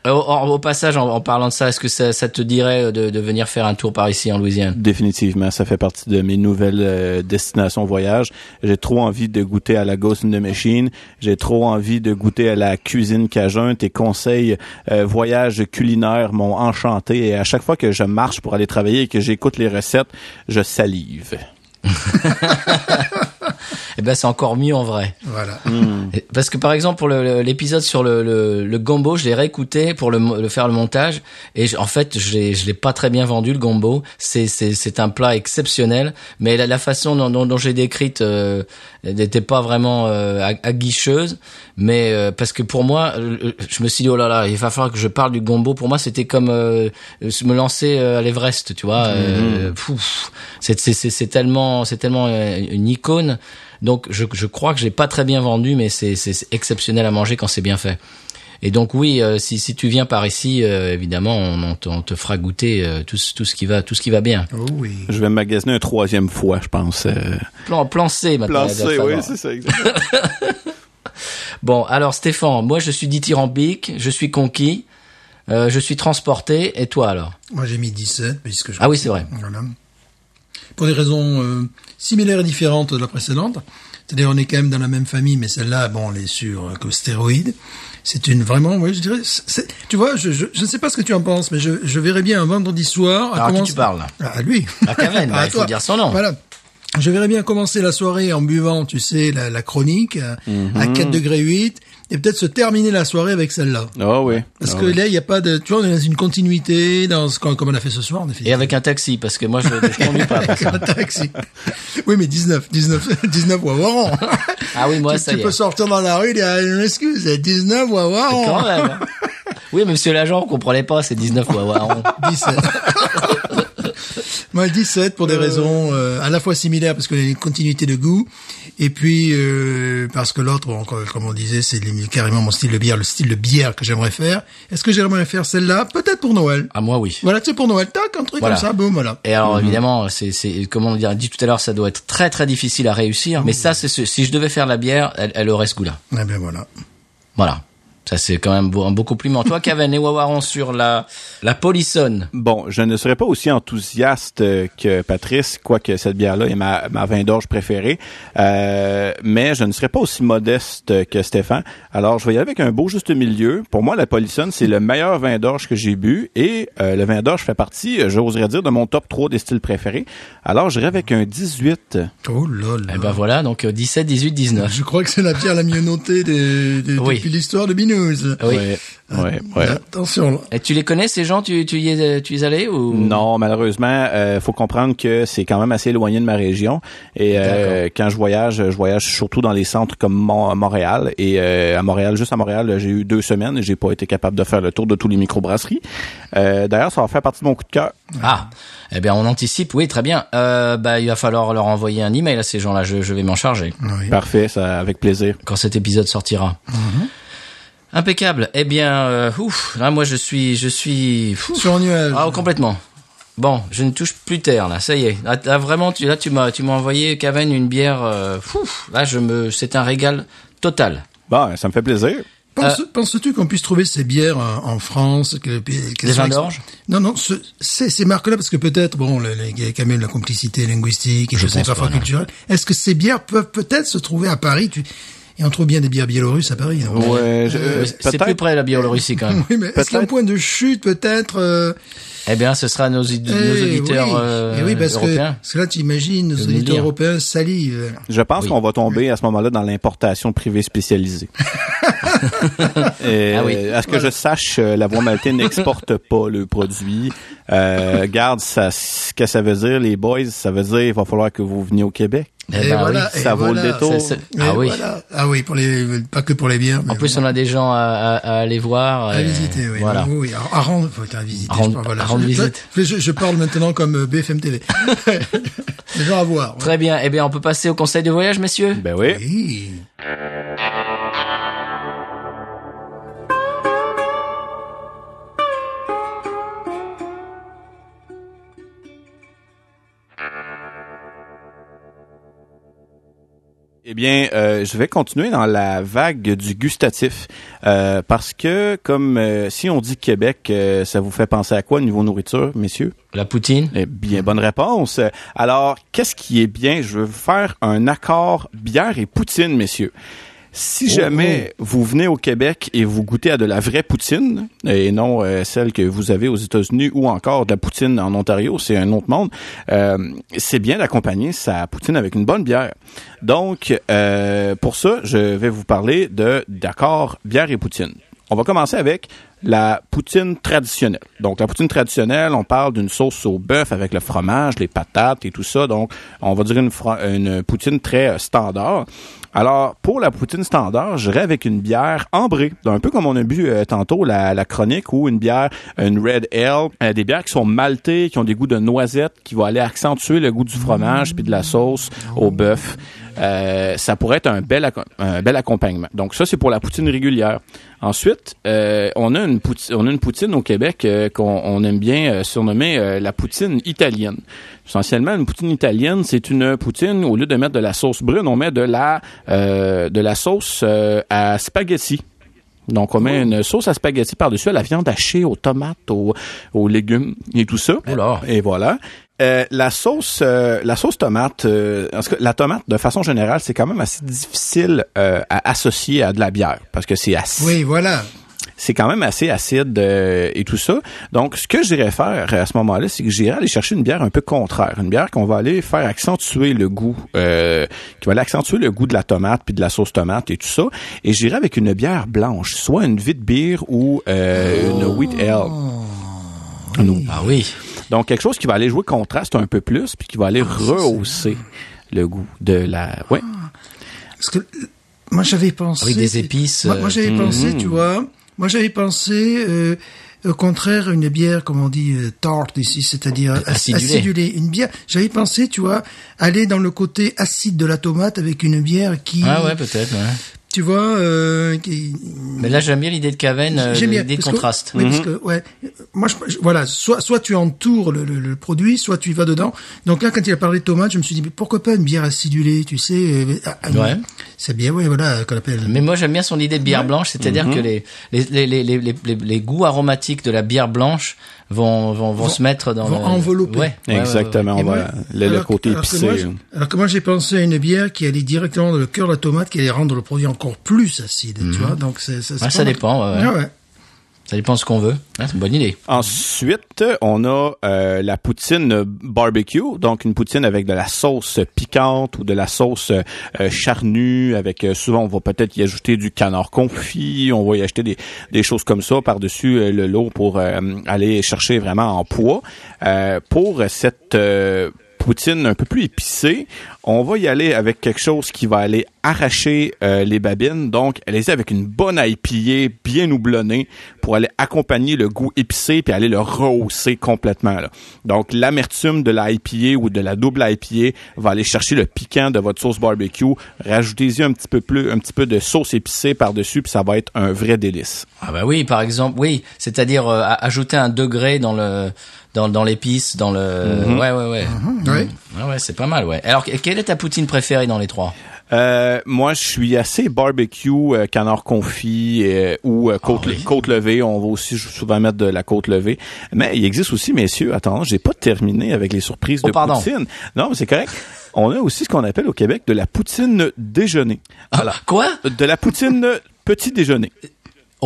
S1: Au, au- au passage, en, en parlant de ça, est-ce que ça, ça te dirait de, de venir faire un tour par ici en Louisiane?
S2: Définitivement, ça fait partie de mes nouvelles euh, destinations voyage. J'ai trop envie de goûter à la Ghost in the Machine. J'ai trop envie de goûter à la cuisine cajun. Tes conseils euh, voyage culinaire m'ont enchanté et à chaque fois que je marche pour aller travailler et que j'écoute les recettes, je salive.
S1: Eh ben, c'est encore mieux en vrai.
S3: Voilà.
S1: Et- Parce que par exemple pour le- le- l'épisode sur le, le, le gombo, je l'ai réécouté pour le, le faire le montage et je- en fait je l'ai je l'ai pas très bien vendu le gombo. C'est c'est c'est un plat exceptionnel, mais la, la façon dont, dont, dont j'ai décrite euh, n'était pas vraiment euh, ag- aguicheuse. Mais euh, parce que pour moi, euh, je me suis dit oh là là, il va falloir que je parle du gombo. Pour moi, c'était comme euh, me lancer euh, à l'Everest, tu vois. Euh, pouf. c'est c'est c'est c'est tellement c'est tellement euh, une icône. Donc je, je crois que j'ai pas très bien vendu, mais c'est c'est c'est exceptionnel à manger quand c'est bien fait. Et donc oui, euh, si si tu viens par ici, euh, évidemment, on, on te, on te fera goûter euh, tout ce- tout ce qui va tout ce qui va bien.
S3: Oh oui.
S2: Je vais magasiner un troisième fois, je pense. Euh,
S1: Plan plan C maintenant. va
S2: placé, oui, c'est ça. exactement.
S1: Bon, alors Stéphane, moi je suis dithyrambique, je suis conquis, euh, je suis transporté, et toi alors?
S3: Moi, j'ai mis 17, puisque je...
S1: Ah oui, c'est vrai.
S3: Voilà. Pour des raisons similaires et différentes de la précédente. C'est-à-dire, on est quand même dans la même famille, mais celle-là, bon, elle est sur euh, que stéroïdes. C'est une vraiment, oui, je dirais, tu vois, je, je, je ne sais pas ce que tu en penses, mais je, je verrais bien un vendredi soir.
S1: Alors, à qui tu parles, là
S3: À lui.
S1: À Kaven, bah,
S3: À
S1: il faut dire son nom.
S3: Voilà. Je verrais bien commencer la soirée en buvant, tu sais, la, la chronique euh, à 4 degrés 8 et peut-être se terminer la soirée avec celle-là.
S2: Ah oui.
S3: Parce
S2: Ah
S3: que
S2: oui.
S3: là, il n'y a pas de, tu vois, on est dans une continuité, dans ce qu'on- comme on a fait ce soir, en effet.
S1: Et avec un taxi, parce que moi je, je conduis pas. ça.
S3: un taxi. Oui, mais 19, 19, 19 Wawaron.
S1: Ah oui, moi
S3: tu,
S1: ça
S3: tu
S1: y
S3: peux
S1: est.
S3: sortir dans la rue et dire, ah, je m'excuse, 19 Wawaron.
S1: Quand même. hein. Oui, mais monsieur l'agent, on comprenait pas, c'est 19 ouais, ouais, on-
S3: 17. Moi, 17 pour des raisons euh, à la fois similaires parce qu'il y a une continuité de goût et puis euh, parce que l'autre, bon, comme, on disait, c'est carrément mon style de bière, le style de bière que j'aimerais faire. Est-ce que j'aimerais faire celle-là? Peut-être pour Noël.
S1: Ah moi oui.
S3: Voilà, tu sais, pour Noël, tac, un truc
S1: Voilà.
S3: comme ça, boum, voilà.
S1: Et alors évidemment, c'est c'est comme on dit tout à l'heure, ça doit être très très difficile à réussir. Mais ça, c'est ce- si je devais faire la bière, elle, elle aurait ce goût-là.
S3: Eh bien voilà.
S1: Voilà. Ça c'est quand même un beau compliment. Toi, Caven et Wawaron sur la la polissonne.
S2: Bon, je ne serais pas aussi enthousiaste euh, que Patrice, quoique cette bière-là est ma, ma vin d'orge préférée, euh, mais je ne serais pas aussi modeste que Stéphane. Alors, je vais y aller avec un beau juste milieu. Pour moi, la Polissonne, c'est le meilleur vin d'orge que j'ai bu et euh, le vin d'orge fait partie, euh, j'oserais dire, de mon top 3 des styles préférés. Alors, j'irai avec un 18.
S3: Oh là là.
S1: Eh ben voilà, donc euh, 17, 18, 19.
S3: Je crois que c'est la bière la mieux notée des, des-
S1: Oui.
S3: depuis l'histoire de Binous.
S1: Oui.
S2: Ouais, ouais, ouais.
S3: Attention là.
S1: Et tu les connais ces gens? Tu tu y es tu y es allé ou?
S2: Non, malheureusement, euh, faut comprendre que c'est quand même assez éloigné de ma région. Et euh, quand je voyage, je voyage surtout dans les centres comme Mon- Montréal. Et euh, à Montréal, juste à Montréal, j'ai eu deux semaines et j'ai pas été capable de faire le tour de tous les microbrasseries. Euh, D'ailleurs, ça va faire partie de mon coup de cœur.
S1: Ah, eh bien on anticipe. Oui, très bien. Euh, bah il va falloir leur envoyer un email à ces gens-là. Je, je vais m'en charger
S3: Oui.
S2: Parfait, ça, avec plaisir.
S1: quand cet épisode sortira. Impeccable. Eh bien, euh, ouf, là moi je suis je suis ouf.
S3: Sur un nuage.
S1: ah complètement. Bon, je ne touche plus terre là. Ça y est. Là, là, vraiment, tu là tu m'as tu m'as envoyé Caven une bière. Euh, ouf, là je me c'est un régal total.
S2: Bon, ça me fait plaisir.
S3: Penses- Penses-tu qu'on puisse trouver ces bières en, en France que, que soit
S1: vins d'orge?
S3: Non, non, ce- ces, ces marques-là, parce que peut-être, bon, il y a quand même la complicité linguistique et
S1: Je
S3: je, sais parfois culturelle. Est-ce que ces bières peuvent peut-être se trouver à Paris? Tu... Et on trouve bien des bières biélorusses à Paris. donc.
S2: Ouais, je- euh,
S1: C'est plus près de la Biélorussie quand même.
S3: Oui, mais est-ce qu'il y a un
S2: Peut-être.
S3: point de chute peut-être euh,
S1: eh bien, ce sera nos, nos
S3: eh
S1: auditeurs
S3: oui.
S1: euh,
S3: Eh oui, parce que,
S1: européens.
S3: parce que là, tu imagines, nos auditeurs
S1: dire.
S3: européens salivent.
S2: Je pense
S1: Oui.
S2: qu'on va tomber à ce moment-là dans l'importation privée spécialisée. Et,
S1: Ah oui.
S2: À ce que je sache, euh, la voie maltais n'exporte pas le produit? Euh, garde, ça, ce que ça veut dire, les boys, ça veut dire il va falloir que vous veniez au Québec.
S1: Eh
S3: Et
S1: ben
S3: voilà,
S1: oui.
S3: et
S2: ça vaut le détour.
S1: C'est- c'est-
S3: Et
S1: Ah oui.
S3: voilà. Ah oui, pour les, pas que pour les bières.
S1: En plus, on a des gens à, à, à aller voir.
S3: À
S1: et-
S3: visiter, oui.
S1: Voilà.
S3: Oui, à, à rendre, faut à visiter.
S1: À rendre-
S3: je parle, voilà.
S1: à rendre
S3: Je-
S1: visite.
S3: Je, parle maintenant comme euh, BFM TV. les gens à voir. ouais.
S1: Très bien. Eh bien, on peut passer au conseil de voyage, messieurs?
S2: Ben oui.
S3: Oui.
S2: Eh bien, euh, je vais continuer dans la vague du gustatif euh, parce que comme euh, si on dit Québec, euh, ça vous fait penser à quoi au niveau nourriture, messieurs?
S1: La poutine.
S2: Eh bien, bonne réponse. Alors, qu'est-ce qui est bien? Je veux faire un accord bière et poutine, messieurs. Si jamais vous venez au Québec et vous goûtez à de la vraie poutine, et non euh, celle que vous avez aux États-Unis ou encore de la poutine en Ontario, c'est un autre monde, euh, c'est bien d'accompagner sa poutine avec une bonne bière. Donc, euh, pour ça, je vais vous parler de d'accord bière et poutine. On va commencer avec la poutine traditionnelle. Donc, la poutine traditionnelle, on parle d'une sauce au bœuf avec le fromage, les patates et tout ça. Donc, on va dire une poutine très euh, standard. Alors, pour la poutine standard, j'irais avec une bière ambrée, un peu comme on a bu euh, tantôt la, la chronique, ou une bière, une Red Ale, euh, des bières qui sont maltées, qui ont des goûts de noisettes, qui vont aller accentuer le goût du fromage puis de la sauce au bœuf. Euh, ça pourrait être un bel, acco- un bel accompagnement. Donc ça, c'est pour la poutine régulière. Ensuite, euh, on, a une poutine, on a une poutine au Québec euh, qu'on on aime bien euh, surnommer la poutine italienne. Essentiellement, une poutine italienne, c'est une poutine, au lieu de mettre de la sauce brune, on met de la, euh, de la sauce à spaghetti. Donc, on met une sauce à spaghetti par-dessus à la viande hachée, aux tomates, aux, aux légumes et tout ça. Et voilà. Euh, la sauce, euh, la sauce tomate, euh, en tout cas, la tomate, de façon générale, c'est quand même assez difficile euh, à associer à de la bière parce que c'est assez,
S3: Oui, voilà.
S2: c'est quand même assez acide euh, et tout ça. Donc, ce que j'irais faire à ce moment-là, c'est que j'irais aller chercher une bière un peu contraire, une bière qu'on va aller faire accentuer le goût, euh, qui va aller accentuer le goût de la tomate puis de la sauce tomate et tout ça. Et j'irais avec une bière blanche, soit une Witbier ou euh, une Wheat Ale. Une-
S1: Ah oui.
S2: Donc, quelque chose qui va aller jouer contraste un peu plus, puis qui va aller rehausser le goût de la... Ouais.
S3: Parce que euh, moi j'avais pensé.
S1: Avec des épices,
S3: Moi,
S1: euh,
S3: moi, j'avais pensé, tu vois. Moi j'avais pensé euh, au contraire une bière, comme on dit, euh, tart ici, c'est-à-dire ac-
S1: Acidulée.
S3: Une bière. J'avais pensé, tu vois, aller dans le côté acide de la tomate avec une bière qui,
S1: Ah ouais, peut-être. Ouais.
S3: Tu vois, euh, qui,
S1: Mais là, j'aime bien l'idée de Cavenne, euh,
S3: J'aime bien,
S1: l'idée de
S3: parce que-
S1: contraste.
S3: oui, parce que ouais, moi je, je- voilà, soit soit tu entoures le, le, le produit, soit tu y vas dedans. Donc là, quand il a parlé de tomates, je me suis dit mais pourquoi pas une bière acidulée, tu sais euh, ah, ah,
S1: Ouais.
S3: C'est bien, ouais, voilà, qu'on appelle.
S1: Mais moi, j'aime bien son idée de bière blanche, c'est-à-dire que les les, les, les, les, les, les goûts aromatiques de la bière blanche vont, vont, vont, se mettre dans
S3: vont
S1: le...
S3: envelopper.
S1: Ouais, ouais, ouais,
S2: Exactement.
S3: Moi,
S2: va, le,
S3: alors
S2: côté
S3: alors que
S2: épicé.
S3: moi, alors que moi j'ai pensé à une bière qui allait directement dans le cœur de la tomate, qui allait rendre le produit encore plus acide, tu vois. Donc c'est,
S1: ça
S3: mal.
S1: dépend, ouais, ouais.
S3: Ouais, ouais.
S1: Ça dépend de ce qu'on veut. Ouais, c'est une bonne idée.
S2: Ensuite, on a euh, la poutine barbecue, donc une poutine avec de la sauce piquante ou de la sauce euh, charnue. Avec euh, souvent, on va peut-être y ajouter du canard confit. On va y acheter des, des choses comme ça par-dessus euh, le lot pour euh, aller chercher vraiment en poids. Euh, pour cette poutine un peu plus épicée, on va y aller avec quelque chose qui va aller arracher euh, les babines. Donc, allez-y avec une bonne IPA bien houblonnée pour aller accompagner le goût épicé puis aller le rehausser complètement. Là. Donc, l'amertume de la IPA ou de la double IPA va aller chercher le piquant de votre sauce barbecue. Rajoutez-y un petit peu plus, un petit peu de sauce épicée par-dessus puis ça va être un vrai délice.
S1: Ah bah oui, par exemple, oui, c'est-à-dire euh, ajouter un degré dans le dans, dans l'épice, dans le
S2: Mhm.
S1: ouais ouais ouais.
S3: Ouais.
S1: Ouais ouais, c'est pas mal ouais. Alors que- quelle est ta poutine préférée dans les trois?
S2: Euh, moi, je suis assez barbecue, euh, canard confit euh, ou euh, côte,
S3: Ah oui?
S2: côte levée. On va aussi souvent mettre de la côte levée. Mais il existe aussi, messieurs, attends, j'ai pas terminé avec les surprises
S1: Oh,
S2: de
S1: pardon.
S2: poutine. Non, mais c'est correct. On a aussi ce qu'on appelle au Québec de la poutine déjeuner. Voilà.
S1: Quoi?
S2: De la poutine petit déjeuner.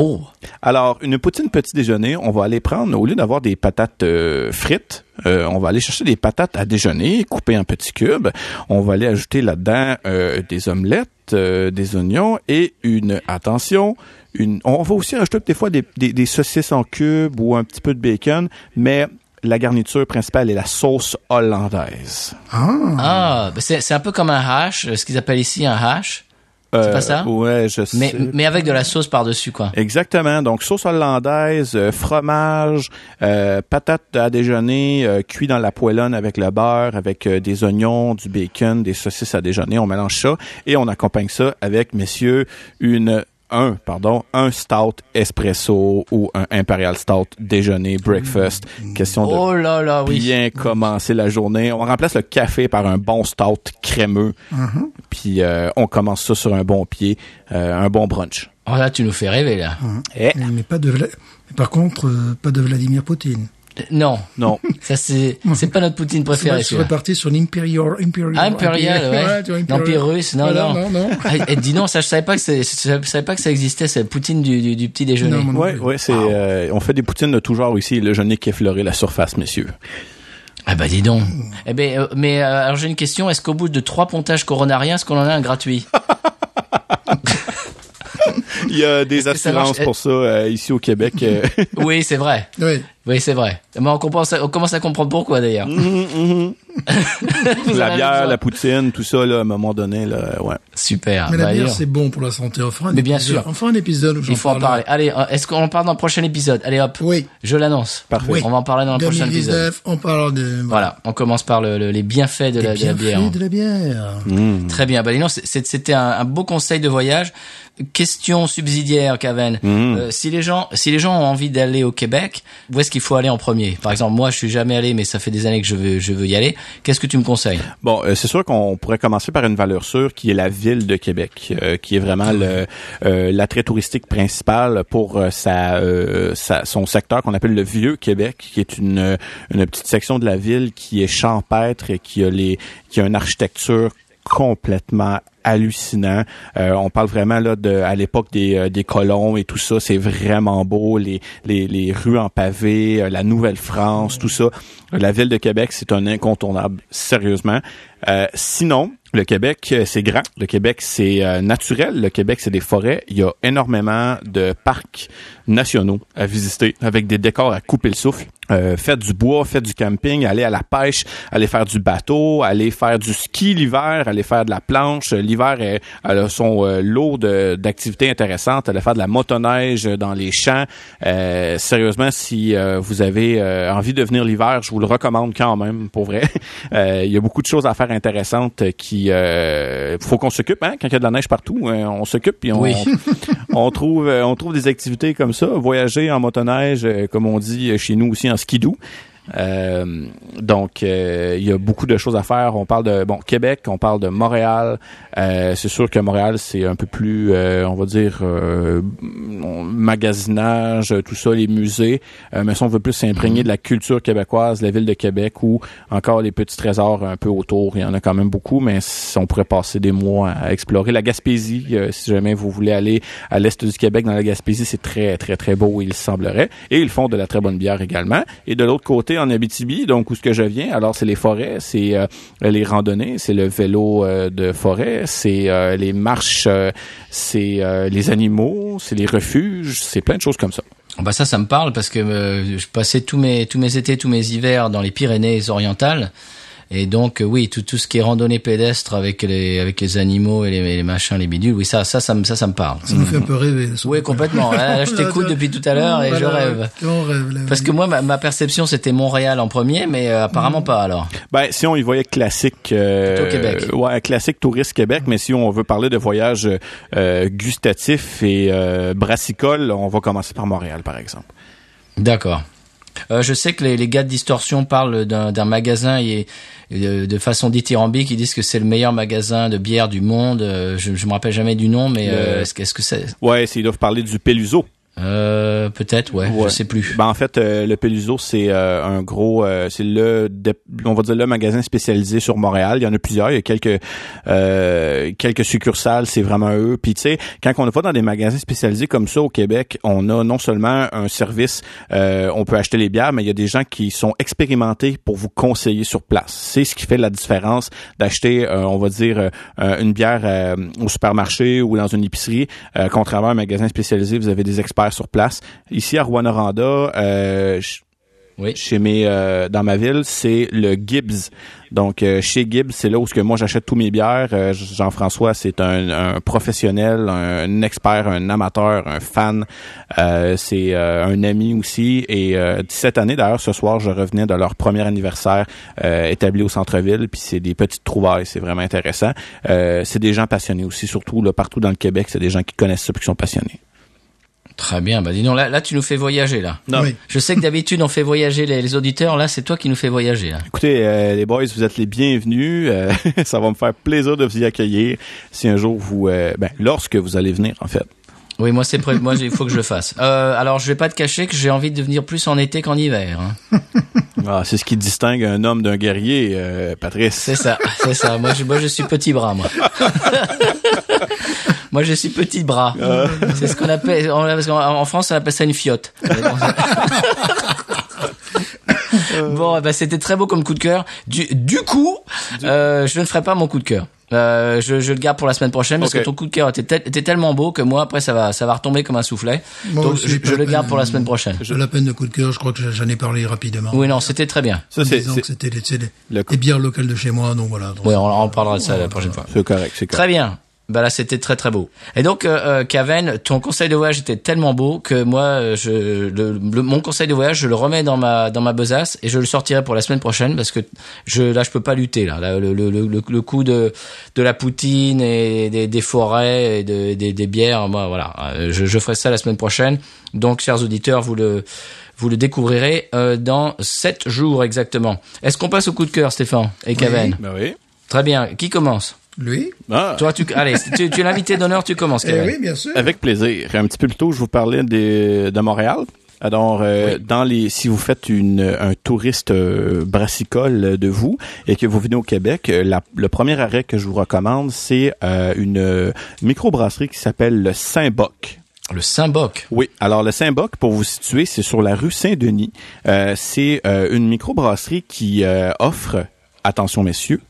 S1: Oh.
S2: Alors, une poutine petit déjeuner, on va aller prendre, au lieu d'avoir des patates euh, frites, euh, on va aller chercher des patates à déjeuner, coupées en petits cubes. On va aller ajouter là-dedans euh, des omelettes, euh, des oignons et une, attention, une, on va aussi rajouter des fois des, des, des saucisses en cubes ou un petit peu de bacon, mais la garniture principale est la sauce hollandaise.
S3: Ah,
S1: Ah, ben c'est un peu comme un hash, ce qu'ils appellent ici un hash, C'est pas ça?
S2: Euh, Ouais, je sais.
S1: mais mais avec de la sauce par-dessus quoi.
S2: Exactement. Donc sauce hollandaise, euh, fromage, euh, patates à déjeuner, euh, cuit dans la poêlonne avec le beurre, avec euh, des oignons, du bacon, des saucisses à déjeuner. On mélange ça et on accompagne ça avec, messieurs, une un, pardon, un stout espresso ou un imperial stout déjeuner, breakfast. Question de
S1: Oh là là, oui.
S2: bien commencer la journée. On remplace le café par un bon stout crémeux. Puis euh, on commence ça sur un bon pied, euh, un bon brunch.
S1: Oh là, tu nous fais rêver là.
S2: Eh,
S3: mais pas de Vla- mais par contre, euh, pas de Vladimir Poutine.
S1: Non,
S2: non.
S1: ça c'est c'est pas notre Poutine
S3: Moi,
S1: préféré.
S3: je serais parti sur l'Imperial, Imperial,
S1: Ah, Imperial, ouais. L'Empire russe, non,
S3: Voilà,
S1: non.
S3: non, non.
S1: Ah, et dis non, ça je savais pas que c'est- je savais pas que ça existait, c'est Poutine du, du, du petit déjeuner.
S3: Non,
S2: ouais, c'est euh, on fait des poutines de tout genre ici. Le jeûner qui effleurait la surface, messieurs.
S1: Ah bah dis donc. Eh ben, euh, mais euh, alors j'ai une question. Est-ce qu'au bout de trois pontages coronariens, est-ce qu'on en a un gratuit?
S2: Il y a des
S1: ça
S2: assurances pour ça euh, ici au Québec. euh.
S1: Oui, c'est vrai. Oui, c'est vrai. Mais on commence, à, on commence à comprendre pourquoi d'ailleurs. Vous en
S2: la bière, la poutine, tout ça, là, à un moment donné, là, ouais.
S1: Super.
S3: Mais
S1: Bah,
S3: la bière, c'est bon pour la santé. On fera un
S1: Mais bien
S3: épisode-
S1: sûr.
S3: On fera un épisode où j'en
S1: il faut en parler. Allez, euh, est-ce qu'on en parle dans le prochain épisode? Allez hop,
S3: Oui.
S1: je l'annonce.
S2: Parfait.
S3: Oui.
S1: On va en parler dans le prochain épisode.
S3: 2019, on parle de,
S1: Voilà, on commence par le, le- les bienfaits de la, de la
S3: bienfaits
S1: bière.
S3: de la bière.
S2: Mm.
S1: Très bien. Bah, c'était un, un beau conseil de voyage. Question subsidiaire, Caven.
S2: Mhm.
S1: Euh, si les gens, si les gens ont envie d'aller au Québec, où est-ce qu'il faut aller en premier? Par exemple, moi, je suis jamais allé, mais ça fait des années que je veux, je veux y aller. Qu'est-ce que tu me conseilles?
S2: Bon, euh, c'est sûr qu'on pourrait commencer par une valeur sûre qui est la ville de Québec, euh, qui est vraiment le euh, l'attrait touristique principal pour euh, sa, euh, sa- son secteur qu'on appelle le Vieux Québec, qui est une une petite section de la ville qui est champêtre et qui a les qui a une architecture complètement hallucinant. Euh, on parle vraiment là de à l'époque des, euh, des colons et tout ça, c'est vraiment beau. Les, les, les rues en pavé, euh, la Nouvelle-France, tout ça. La ville de Québec, c'est un incontournable, sérieusement. Euh, sinon, le Québec, euh, c'est grand. Le Québec, c'est euh, naturel. Le Québec, c'est des forêts. Il y a énormément de parcs nationaux à visiter avec des décors à couper le souffle. Euh, faites du bois, faites du camping, allez à la pêche, allez faire du bateau, allez faire du ski l'hiver, allez faire de la planche. Euh, L'hiver, a son euh, lot de- d'activités intéressantes. Allez faire de la motoneige dans les champs. Euh, sérieusement, si euh, vous avez euh, envie de venir l'hiver, je vous le recommande quand même, pour vrai. Euh, Il y a beaucoup de choses à faire intéressantes qui... Euh, faut qu'on s'occupe, hein, quand il y a de la neige partout. euh, on s'occupe puis on,
S1: Oui.
S2: on trouve euh, on trouve des activités comme ça, voyager en motoneige, euh, comme on dit chez nous aussi en skidoo. Euh, donc euh, il y a beaucoup de choses à faire. On parle de bon Québec, on parle de Montréal. Euh, c'est sûr que Montréal c'est un peu plus, euh, on va dire euh, magasinage, tout ça, les musées. Euh, mais si on veut plus s'imprégner de la culture québécoise, la ville de Québec ou encore les petits trésors un peu autour, il y en a quand même beaucoup. Mais on pourrait passer des mois à explorer la Gaspésie, euh, si jamais vous voulez aller à l'est du Québec dans la Gaspésie, c'est très très très beau il semblerait. Et ils font de la très bonne bière également. Et de l'autre côté en Abitibi, donc où ce que je viens, alors c'est les forêts, c'est euh, les randonnées, c'est le vélo euh, de forêt, c'est euh, les marches, c'est les animaux, c'est les refuges, c'est plein de choses comme ça.
S1: Bah ça, ça me parle parce que je passais tous mes tous mes étés, tous mes hivers dans les Pyrénées orientales. Et donc euh, oui, tout tout ce qui est randonnée pédestre avec les avec les animaux et les, les machins, les bidules, oui ça ça ça me ça ça me parle.
S3: Ça nous fait un peu rêver. ça.
S1: Oui, complètement. Là, là, je t'écoute depuis tout à l'heure et je rêve.
S3: On rêve. là.
S1: Parce que moi, ma, ma perception, c'était Montréal en premier, mais euh, apparemment pas alors.
S2: Ben, si on y voyait classique, euh,
S1: Plutôt Québec.
S2: ouais, classique touriste Québec, mais si on veut parler de voyage euh, gustatif et euh, brassicole, on va commencer par Montréal, par exemple.
S1: D'accord. Euh, je sais que les, les gars de Distorsion parlent d'un d'un magasin et, et de, façon dithyrambique, ils disent que c'est le meilleur magasin de bière du monde. Euh, je, je me rappelle jamais du nom, mais euh, est-ce que c'est
S2: Ouais, ils doivent parler du Peluso.
S1: Euh, peut-être ouais, je
S2: Ouais.
S1: sais plus.
S2: Ben, en fait, euh, le Peluso, c'est euh, un gros, euh, c'est le, on va dire le magasin spécialisé sur Montréal. Il y en a plusieurs. Il y a quelques, euh, quelques succursales. C'est vraiment eux. Puis tu sais, quand on va dans des magasins spécialisés comme ça au Québec, on a non seulement un service, euh, on peut acheter les bières, mais il y a des gens qui sont expérimentés pour vous conseiller sur place. C'est ce qui fait la différence d'acheter, euh, on va dire, une bière euh, au supermarché ou dans une épicerie, euh, contrairement à un magasin spécialisé, vous avez des experts sur place. Ici à Rwanda, euh,
S1: Oui.
S2: chez mes euh, dans ma ville, c'est le Gibbs. Donc euh, chez Gibbs, c'est là où ce que moi j'achète tous mes bières. Euh, Jean-François, c'est un, un professionnel, un, expert, un amateur, un fan. Euh, c'est un ami aussi. Et cette année, d'ailleurs, ce soir, je revenais de leur premier anniversaire établi au centre-ville. Puis c'est des petites trouvailles, c'est vraiment intéressant. Euh, c'est des gens passionnés aussi, surtout là partout dans le Québec, c'est des gens qui connaissent ça puis qui sont passionnés.
S1: Très bien. Bah dis donc là, là tu nous fais voyager là.
S2: Non.
S3: Oui.
S1: Je sais que d'habitude on fait voyager les, les auditeurs. Là, c'est toi qui nous fais voyager là.
S2: Écoutez, euh, les boys, vous êtes les bienvenus. Euh, ça va me faire plaisir de vous y accueillir. Si un jour vous, euh, ben, lorsque vous allez venir, en fait.
S1: Oui, moi c'est moi il faut que je le fasse. Euh, alors je vais pas te cacher que j'ai envie de venir plus en été qu'en hiver. hein.
S2: Ah, c'est ce qui distingue un homme d'un guerrier, euh, Patrice.
S1: C'est ça, c'est ça. Moi je, moi je suis petit bras moi. moi je suis petit bras. C'est ce qu'on appelle en, parce qu'en- en France on appelle ça une fiotte. Bon, eh ben, c'était très beau comme coup de cœur. Du, du coup, euh, je ne ferai pas mon coup de cœur. Euh, je, je le garde pour la semaine prochaine parce que ton coup de cœur était, tel- était tellement beau que moi après ça va ça va retomber comme un soufflet.
S3: Moi
S1: Donc
S3: aussi,
S1: je, je le garde pour la semaine prochaine.
S3: Pas la peine de coup de cœur, je crois que j'en ai parlé rapidement.
S1: Oui non c'était très bien.
S2: Ça, c'est,
S3: disant
S2: c'est,
S3: que c'était les, bières locales de chez moi, donc voilà. Donc,
S1: Oui on, on parlera de ça la prochaine fois.
S2: c'est correct, c'est correct.
S1: Très bien. Bah là, c'était très très beau. Et donc, euh, euh, Caven, ton conseil de voyage était tellement beau que moi, euh, je, le, le- mon conseil de voyage, je le remets dans ma dans ma besace et je le sortirai pour la semaine prochaine parce que je là, je peux pas lutter là. Là, le, le, le, le coup de de la poutine et des, des forêts et de, des, des bières, moi, voilà, Euh, je, je ferai ça la semaine prochaine. Donc, chers auditeurs, vous le vous le découvrirez euh, dans sept jours exactement. Est-ce qu'on passe au coup de cœur, Stéphane et Caven?
S2: Ben oui.
S1: Très bien. Qui commence?
S3: Lui?
S2: Ah,
S1: toi, tu, allez, tu, tu es l'invité d'honneur, tu commences,
S3: Eh
S1: Kevin.
S3: oui, bien sûr.
S2: avec plaisir. Un petit peu plus tôt, je vous parlais de, de Montréal. Alors, euh, dans les, si vous faites une, un touriste euh, brassicole de vous et que vous venez au Québec, euh, la- le premier arrêt que je vous recommande, c'est euh, une euh, microbrasserie qui s'appelle le Saint-Boc.
S1: Le Saint-Boc.
S2: Oui, alors le Saint-Boc, pour vous situer, c'est sur la rue Saint-Denis. Euh, c'est euh, une microbrasserie qui euh, offre, attention messieurs,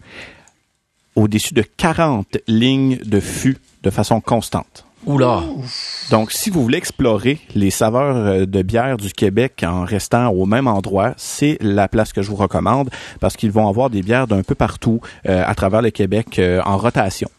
S2: au-dessus de 40 lignes de fût de façon constante.
S1: Oula.
S2: Donc, si vous voulez explorer les saveurs euh, de bière du Québec en restant au même endroit, c'est la place que je vous recommande parce qu'ils vont avoir des bières d'un peu partout euh, à travers le Québec euh, en rotation.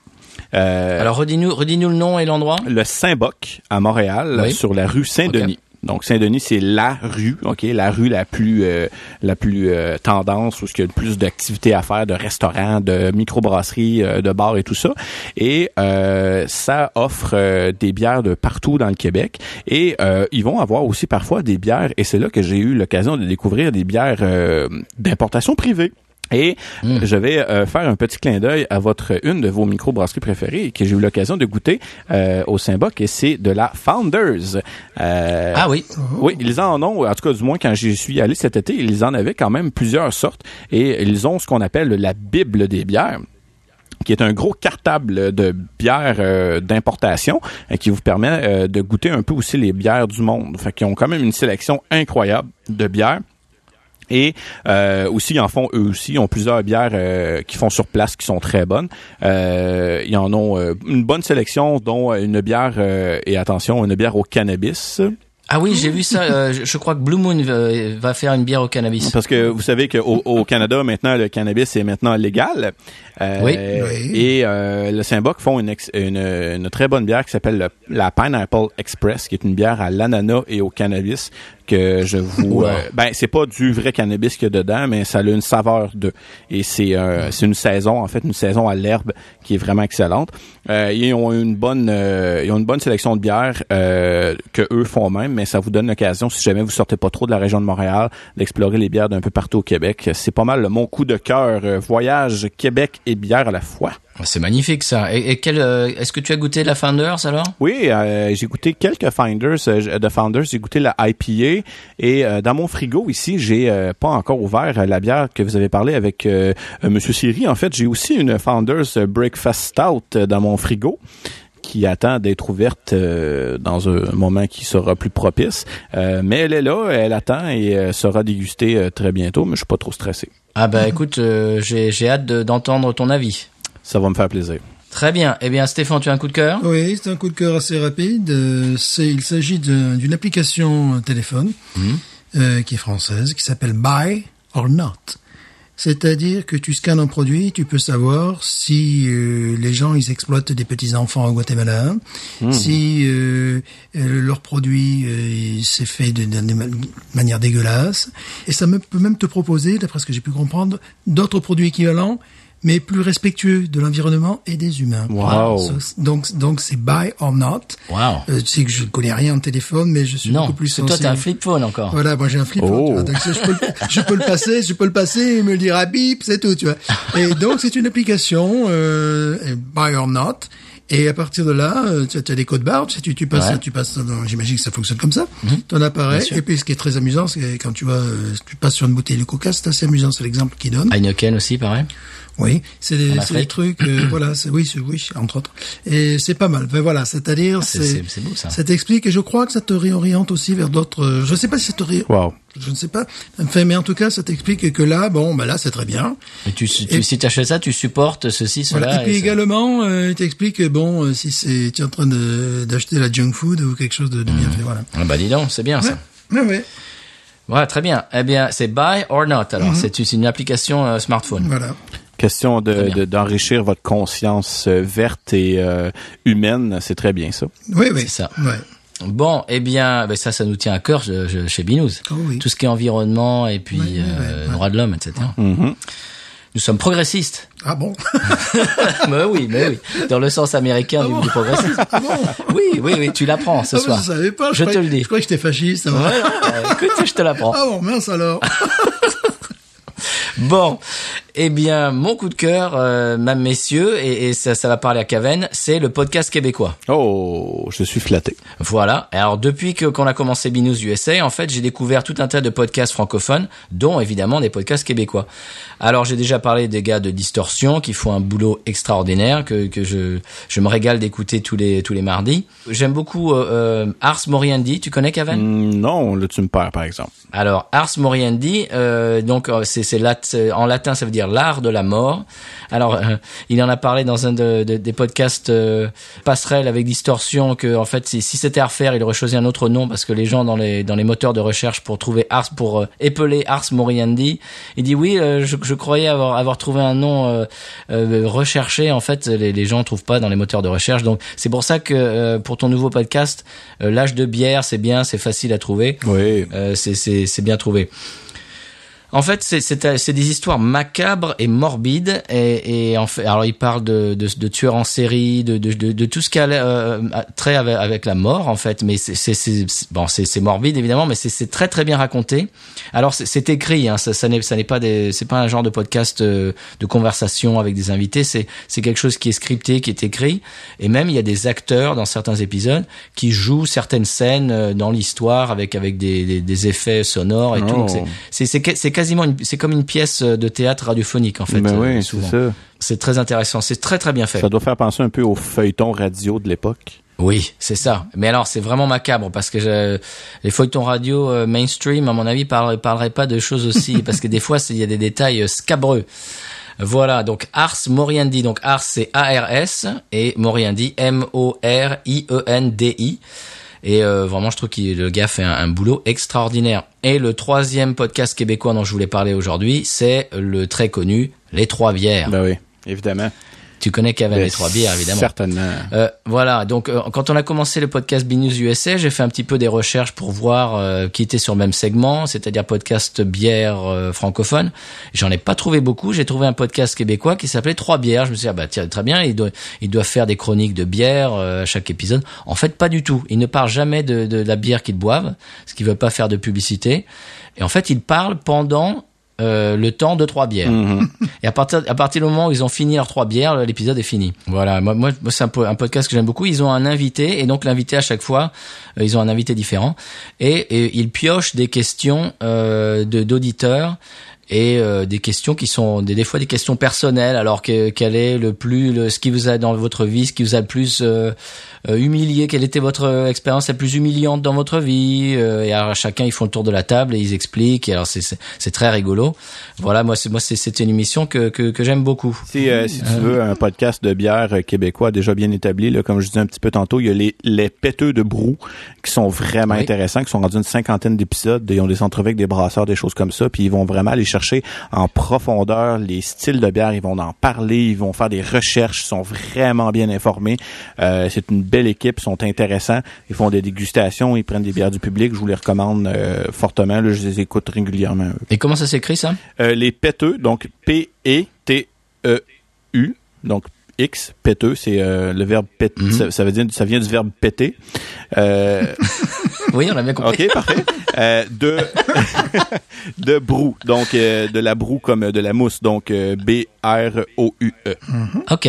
S2: Euh,
S1: Alors, redis-nous, le nom et l'endroit.
S2: le Saint-Boc à Montréal,
S1: Oui.
S2: sur la rue Saint-Denis. Donc Saint-Denis, c'est la rue, ok, la rue la plus euh, la plus euh, tendance où il y a le plus d'activités à faire, de restaurants, de microbrasseries, euh, de bars et tout ça. Et euh, ça offre des bières de partout dans le Québec. Et ils vont avoir aussi parfois des bières. Et c'est là que j'ai eu l'occasion de découvrir des bières d'importation privée. Et
S1: Mm.
S2: je vais euh, faire un petit clin d'œil à votre une de vos microbrasseries préférées que j'ai eu l'occasion de goûter euh, au Saint-Boc et c'est de la Founders. Euh,
S1: Ah oui.
S2: oui, ils en ont, en tout cas du moins quand j'y suis allé cet été, ils en avaient quand même plusieurs sortes et ils ont ce qu'on appelle la Bible des bières qui est un gros cartable de bières euh, d'importation euh, qui vous permet euh, de goûter un peu aussi les bières du monde. Fait qu'ils ont quand même une sélection incroyable de bières. Et euh, aussi, ils en font eux aussi. Ils ont plusieurs bières euh, qui font sur place qui sont très bonnes. Euh, ils en ont euh, une bonne sélection, dont une bière, euh, et attention, une bière au cannabis.
S1: Ah oui, j'ai vu ça. euh, je, je crois que Blue Moon va, va faire une bière au cannabis.
S2: Parce que vous savez qu'au au Canada, maintenant, le cannabis est maintenant légal. Euh,
S1: Oui.
S3: Oui.
S2: Et euh, le Saint-Boc font une, ex- une, une très bonne bière qui s'appelle le- la Pineapple Express, qui est une bière à l'ananas et au cannabis que je vous... Euh, ben, c'est pas du vrai cannabis qu'il y a dedans, mais ça a une saveur de... Et c'est euh, c'est une saison, en fait, une saison à l'herbe qui est vraiment excellente. Euh, ils ont une bonne euh, ils ont une bonne sélection de bières que eux font même, mais ça vous donne l'occasion, si jamais vous sortez pas trop de la région de Montréal, d'explorer les bières d'un peu partout au Québec. C'est pas mal mon coup de cœur. voyage Québec et bière à la fois.
S1: C'est magnifique ça. Et, et quel, euh, est-ce que tu as goûté la Founders alors?
S2: Oui, euh, j'ai goûté quelques Finders euh, de Founders. J'ai goûté la IPA et euh, dans mon frigo ici, j'ai pas encore ouvert la bière que vous avez parlé avec Monsieur Siri. En fait, j'ai aussi une Founders Breakfast Stout dans mon frigo qui attend d'être ouverte euh, dans un moment qui sera plus propice. Euh, mais elle est là, elle attend et euh, sera dégustée très bientôt. Mais je suis pas trop stressé.
S1: Ah bah écoute, j'ai j'ai hâte de- d'entendre ton avis.
S2: Ça va me faire plaisir.
S1: Très bien. Eh bien Stéphane, tu as un coup de cœur?
S3: Oui, c'est un coup de cœur assez rapide. Euh, c'est, il s'agit d'une application téléphone euh, qui est française, qui s'appelle Buy or Not. C'est-à-dire que tu scannes un produit, tu peux savoir si euh, les gens ils exploitent des petits enfants au Guatemala, si euh, leur produit euh, s'est fait de, de- de ma- manière dégueulasse, et ça me, peut même te proposer, d'après ce que j'ai pu comprendre, d'autres produits équivalents, mais plus respectueux de l'environnement et des humains.
S2: Wow.
S3: Donc donc c'est Buy or Not.
S1: Waouh.
S3: Euh, tu sais que je ne connais rien en téléphone, mais je suis
S1: Non,
S3: beaucoup plus
S1: que toi t'as un
S3: sensible.
S1: flip phone encore.
S3: Voilà, moi j'ai un flip phone,
S2: Oh.
S3: donc ça, je, peux le, je peux le passer, je peux le passer et me le dire à bip, c'est tout, tu vois. Et donc c'est une application euh, Buy or Not. Et à partir de là, euh, tu as, des codes barres, tu, tu, passes,
S1: Ouais. Mhm.
S3: tu passes. dans- J'imagine que ça fonctionne comme ça. Ton appareil. Et puis ce qui est très amusant, c'est quand tu vois, euh, tu passes sur une bouteille de Coca, c'est assez amusant, c'est l'exemple qu'il donne.
S1: Heineken aussi, pareil.
S3: Oui, c'est des, trucs, euh, voilà, c'est, oui, c'est, oui, entre autres. Et c'est pas mal. Ben voilà, c'est-à-dire,
S1: Ah, c'est-
S3: c'est,
S1: c'est- c'est beau, ça.
S3: Ça t'explique, et je crois que ça te réoriente aussi vers d'autres. euh, Je sais pas si ça te ré...
S2: Wow.
S3: je ne sais pas. Enfin, mais en tout cas, ça t'explique que là, bon, ben là, c'est très bien.
S1: Et tu, tu,
S3: Et-
S1: si tu achètes ça, tu supportes ceci, cela.
S3: Voilà. Et puis également, euh, il t'explique que bon, euh, si c'est, tu es en train de, d'acheter la junk food ou quelque chose de, de bien fait, voilà.
S1: Ah bah dis donc, c'est bien ça.
S3: Ouais, ouais,
S1: Ouais, très bien. Eh bien, c'est Buy or Not. Alors, c'est c'est une application euh, smartphone.
S3: voilà.
S2: Question de- d'enrichir votre conscience euh, verte et euh, humaine, c'est très bien ça.
S3: Oui, oui.
S1: C'est ça.
S3: Ouais.
S1: Bon, eh bien, ben ça, ça nous tient à cœur je- je- chez Binous.
S3: Oh oui.
S1: Tout ce qui est environnement et puis euh, droits de l'homme, etc.
S2: Mhm.
S1: Nous sommes progressistes.
S3: Ah bon?
S1: Mais oui, mais oui. Dans le sens américain du, du progressisme. Oui, oui, oui, tu l'apprends ce
S3: Ah,
S1: soir.
S3: Je savais pas.
S1: Je te
S3: croyais-
S1: le dis.
S3: Je croyais que j'étais fasciste.
S1: Ouais, ouais, ouais. écoute, je te l'apprends.
S3: Ah bon, mince alors.
S1: Bon, eh bien, mon coup de cœur, euh, mesdames, messieurs, et, et ça, ça va parler à Caven, c'est le podcast québécois.
S2: Oh, je suis flatté.
S1: Voilà. Alors, depuis que qu'on a commencé Binous USA, en fait, j'ai découvert tout un tas de podcasts francophones, dont évidemment des podcasts québécois. Alors, j'ai déjà parlé des gars de Distorsion qui font un boulot extraordinaire que que je je me régale d'écouter tous les tous les mardis. J'aime beaucoup euh, euh, Ars Moriendi. Tu connais Caven?
S2: Hmm, non, là tu me perds par exemple.
S1: Alors, Ars Moriendi, euh, donc euh, c'est c'est lat- c'est- en latin, ça veut dire l'art de la mort. Alors, euh, il en a parlé dans un de, de- des podcasts euh, passerelle avec distorsion que en fait, si, si c'était à refaire, il aurait choisi un autre nom parce que les gens dans les dans les moteurs de recherche pour trouver Ars pour euh, épeler Ars Moriendi, il dit oui, euh, je, je croyais avoir avoir trouvé un nom recherché. En fait, les, les gens trouvent pas dans les moteurs de recherche. Donc, c'est pour ça que pour ton nouveau podcast, l'âge de bière, c'est bien, c'est facile à trouver.
S2: Oui.
S1: C'est bien trouvé. En fait, c'est des histoires macabres et morbides et, et en fait, alors il parle de, de, de tueurs en série, de, de, tout ce qui a euh, trait avec, avec la mort en fait. Mais c'est bon, c'est morbide évidemment, mais c'est très très bien raconté. Alors c'est- écrit, hein, ça, ça n'est pas des c'est pas un genre de podcast euh, de conversation avec des invités. C'est quelque chose qui est scripté, qui est écrit, et même il y a des acteurs dans certains épisodes qui jouent certaines scènes euh, dans l'histoire avec avec des, des, des effets sonores et tout.
S2: Oh.
S1: Donc, c'est- c'est quasiment comme une pièce de théâtre radiophonique en fait.
S2: ben
S1: euh,
S2: oui, c'est
S1: souvent.
S2: ça.
S1: C'est très intéressant, c'est très très bien fait.
S2: Ça doit faire penser un peu au feuilleton radio de l'époque.
S1: Oui, c'est ça. Mais alors, c'est vraiment macabre parce que je- les feuilletons radio euh, mainstream, à mon avis, parleraient, parleraient pas de choses aussi parce que des fois, il y a des détails euh, scabreux. Voilà, donc Ars Moriendi. Donc Ars, c'est A-R-S et Moriendi, M-O-R-I-E-N-D-I. Et euh, vraiment, je trouve que le gars fait un, un boulot extraordinaire. Et le troisième podcast québécois dont je voulais parler aujourd'hui, c'est le très connu Les Trois Bières.
S2: Ben oui, évidemment.
S1: Tu connais Kevin les trois bières, évidemment.
S2: Certainement.
S1: Euh, voilà, donc euh, quand on a commencé le podcast BNews USA, j'ai fait un petit peu des recherches pour voir euh, qui était sur le même segment, c'est-à-dire podcast bière euh, francophone. J'en ai pas trouvé beaucoup, j'ai trouvé un podcast québécois qui s'appelait Trois bières. Je me suis dit, ah bah tiens, très bien, il doit, il doit faire des chroniques de bière euh, à chaque épisode. En fait, pas du tout. Il ne parle jamais de, de la bière qu'ils boivent, parce qu'il veut pas faire de publicité. Et en fait, il parle pendant euh, le temps de trois bières. Et à partir, à partir du moment où ils ont fini leurs trois bières, l'épisode est fini. Voilà, moi, moi c'est un, po- un podcast que j'aime beaucoup. Ils ont un invité, et donc l'invité à chaque fois, euh, ils ont un invité différent, et, et ils piochent des questions euh, de d'auditeurs et euh, des questions qui sont des, des fois des questions personnelles. Alors que quel est le plus, le, ce qui vous a dans votre vie, ce qui vous a le plus euh, euh, humilié, quelle était votre euh, expérience la plus humiliante dans votre vie euh, Et alors chacun ils font le tour de la table et ils expliquent. Et alors c'est très rigolo. Voilà, moi c'est moi c'est une émission que que, que j'aime beaucoup.
S2: Si, euh, si tu veux un podcast de bière québécois déjà bien établi, là, comme je disais un petit peu tantôt, il y a les, les péteux de brou qui sont vraiment
S1: Oui.
S2: intéressants, qui sont rendus une cinquantaine d'épisodes. Ils ont des entrevues avec des brasseurs, des choses comme ça, puis ils vont vraiment aller chercher en profondeur les styles de bière. Ils vont en parler, ils vont faire des recherches, ils sont vraiment bien informés. Euh, c'est une belle équipe, ils sont intéressants. Ils font des dégustations, ils prennent des bières du public. Je vous les recommande euh, fortement. Là, je les écoute régulièrement.
S1: Et comment ça s'écrit ça?
S2: Euh, les péteux, donc P-E-T-E-U, donc X, péteux, c'est euh, le verbe péter,
S1: Mhm.
S2: ça, ça veut dire, ça vient du verbe péter. Euh,
S1: Oui, on a bien compris.
S2: ok, parfait. Euh, de de brou, donc de la broue comme de la mousse, donc B-R-O-U-E.
S1: Ok,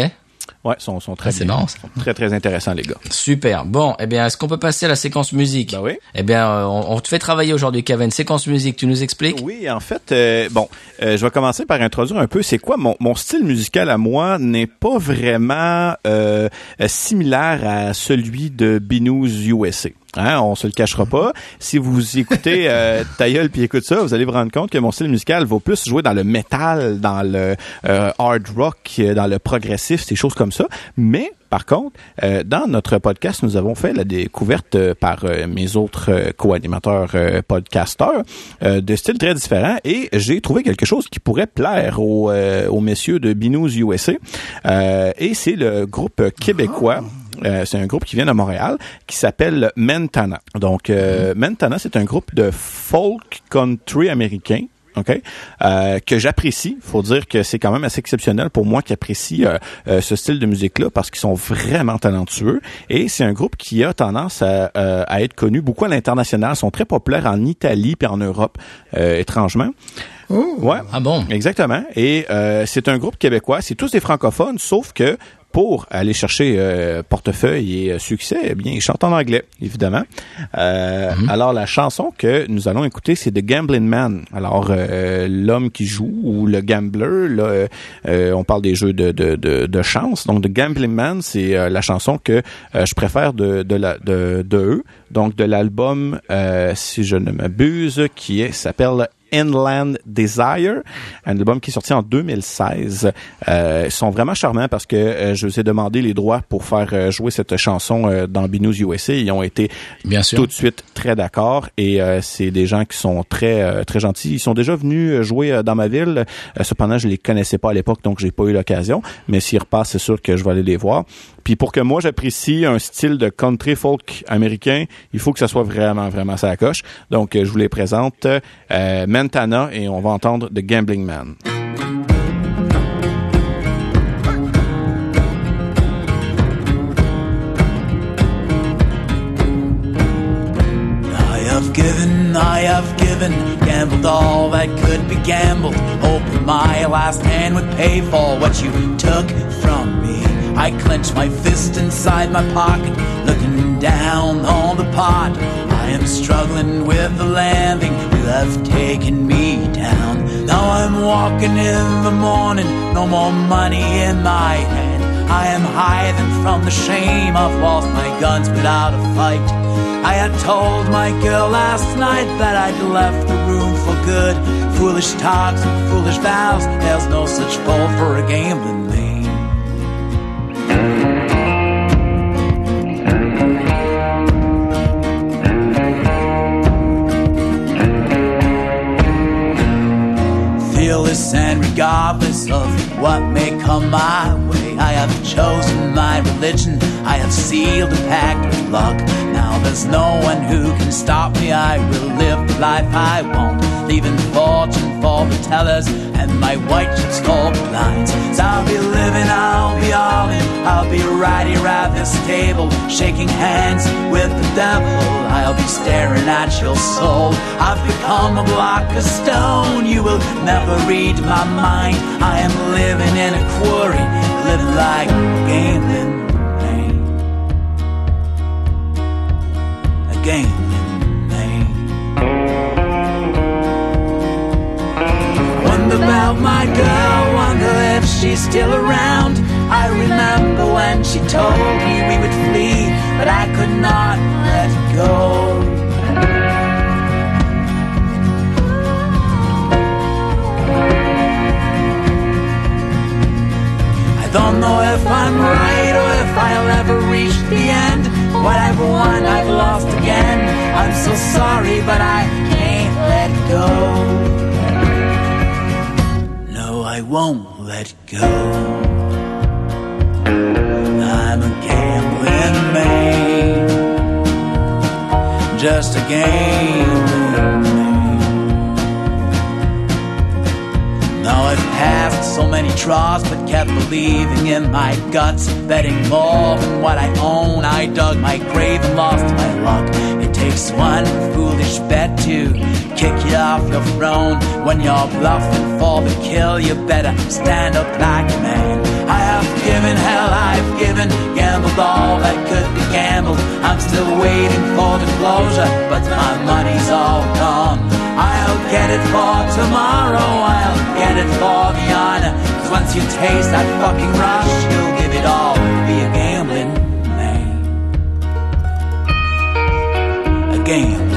S2: Ouais, sont, sont très
S1: Ah, c'est
S2: bien.
S1: marrant, ça.
S2: Sont très très intéressants les gars.
S1: super. Bon, eh bien, est-ce qu'on peut passer à la séquence musique?
S2: Ben oui.
S1: Eh bien, euh, on, on te fait travailler aujourd'hui, Kevin. Séquence musique, tu nous expliques?
S2: Oui, en fait, euh, bon, euh, je vais commencer par introduire un peu c'est quoi mon, mon style musical à moi n'est pas vraiment euh, similaire à celui de Binous USA. Hein, on se le cachera pas. Si vous écoutez euh, ta gueule puis écoute ça, vous allez vous rendre compte que mon style musical va plus jouer dans le métal, dans le euh, hard rock, euh, dans le progressif, ces choses comme ça. Mais par contre, euh, dans notre podcast, nous avons fait la découverte euh, par euh, mes autres euh, co-animateurs euh, podcasteurs euh, de styles très différents et j'ai trouvé quelque chose qui pourrait plaire aux, euh, aux messieurs de Binous USA. Euh, et c'est le groupe québécois. Euh, c'est un groupe qui vient de Montréal qui s'appelle Mentana. Donc, euh, Mentana, c'est un groupe de folk country américain. OK? Euh, que j'apprécie. faut dire que c'est quand même assez exceptionnel pour moi qui apprécie euh, euh, ce style de musique-là parce qu'ils sont vraiment talentueux. Et c'est un groupe qui a tendance à, euh, à être connu beaucoup à l'international. Ils sont très populaires en Italie puis en Europe, euh, étrangement.
S3: Oh,
S2: Ouais.
S1: Ah bon?
S2: Exactement. Et euh, c'est un groupe québécois. C'est tous des francophones, sauf que pour aller chercher euh, portefeuille et euh, succès, eh bien, ils chantent en anglais, évidemment. Euh, Alors, la chanson que nous allons écouter, c'est The Gambling Man. Alors, euh, l'homme qui joue ou le gambler, là, euh, on parle des jeux de, de, de, de chance. Donc, The Gambling Man, c'est euh, la chanson que euh, je préfère de, de, la, de, de eux. Donc, de l'album, euh, si je ne m'abuse, qui s'appelle Inland Desire, un album qui est sorti en 2016. Euh, ils sont vraiment charmants parce que euh, je vous ai demandé les droits pour faire euh, jouer cette chanson euh, dans Binous USA. Ils ont été
S1: Bien sûr.
S2: tout de suite très d'accord et c'est des gens qui sont très très gentils. Ils sont déjà venus jouer dans ma ville. Cependant, je les connaissais pas à l'époque, donc j'ai pas eu l'occasion. Mais s'ils repassent, c'est sûr que je vais aller les voir. Puis pour que moi j'apprécie un style de country folk américain, il faut que ça soit vraiment vraiment ça coche. Donc je vous les présente euh, Mentana et on va entendre The Gambling Man.
S4: I have given, I have given, gambled all that could be gambled, hoping my last hand would pay for what you took from me. I clench my fist inside my pocket, looking down on the pot. I am struggling with the landing, have taken me down. Now I'm walking in the morning, no more money in my hand. I am hiding from the shame, I've lost my guns without a fight. I had told my girl last night that I'd left the room for good. Foolish talks and foolish vows, there's no such fault for a gambling man. Fearless and regardless of what may come my way, I have chosen my religion. I have sealed a pact with luck. Now there's no one who can stop me. I will live the life I want, leaving fortune for the tellers and my white chips for blinds. So I'll be living, I'll be all in. I'll be here at this table, shaking hands with the devil. I'll be staring at your soul. I've become a block of stone. You will never read my mind. I am living in a quarry, living like gambling man. A gambling man. Wonder about my girl, wonder if she's still around. I remember when she told me we would flee, but I could not let go. Don't know if I'm right or if I'll ever reach the end. What I've won, I've lost again. I'm so sorry, but I can't let go. No, I won't let go. I'm a gambling man, just a gambling Now I've passed so many draws, but kept believing in my guts, betting more than what I own. I dug my grave and lost my luck. It takes one foolish bet to kick you off your throne. When you're bluffing for the kill, you better stand up like a man. I have given hell, I've given, gambled all that could be gambled. I'm still waiting for the closure, but my money's all gone. I'll get it for tomorrow, I'll get it for the honor. Cause once you taste that fucking rush, you'll give it all be a gambling man. A gambling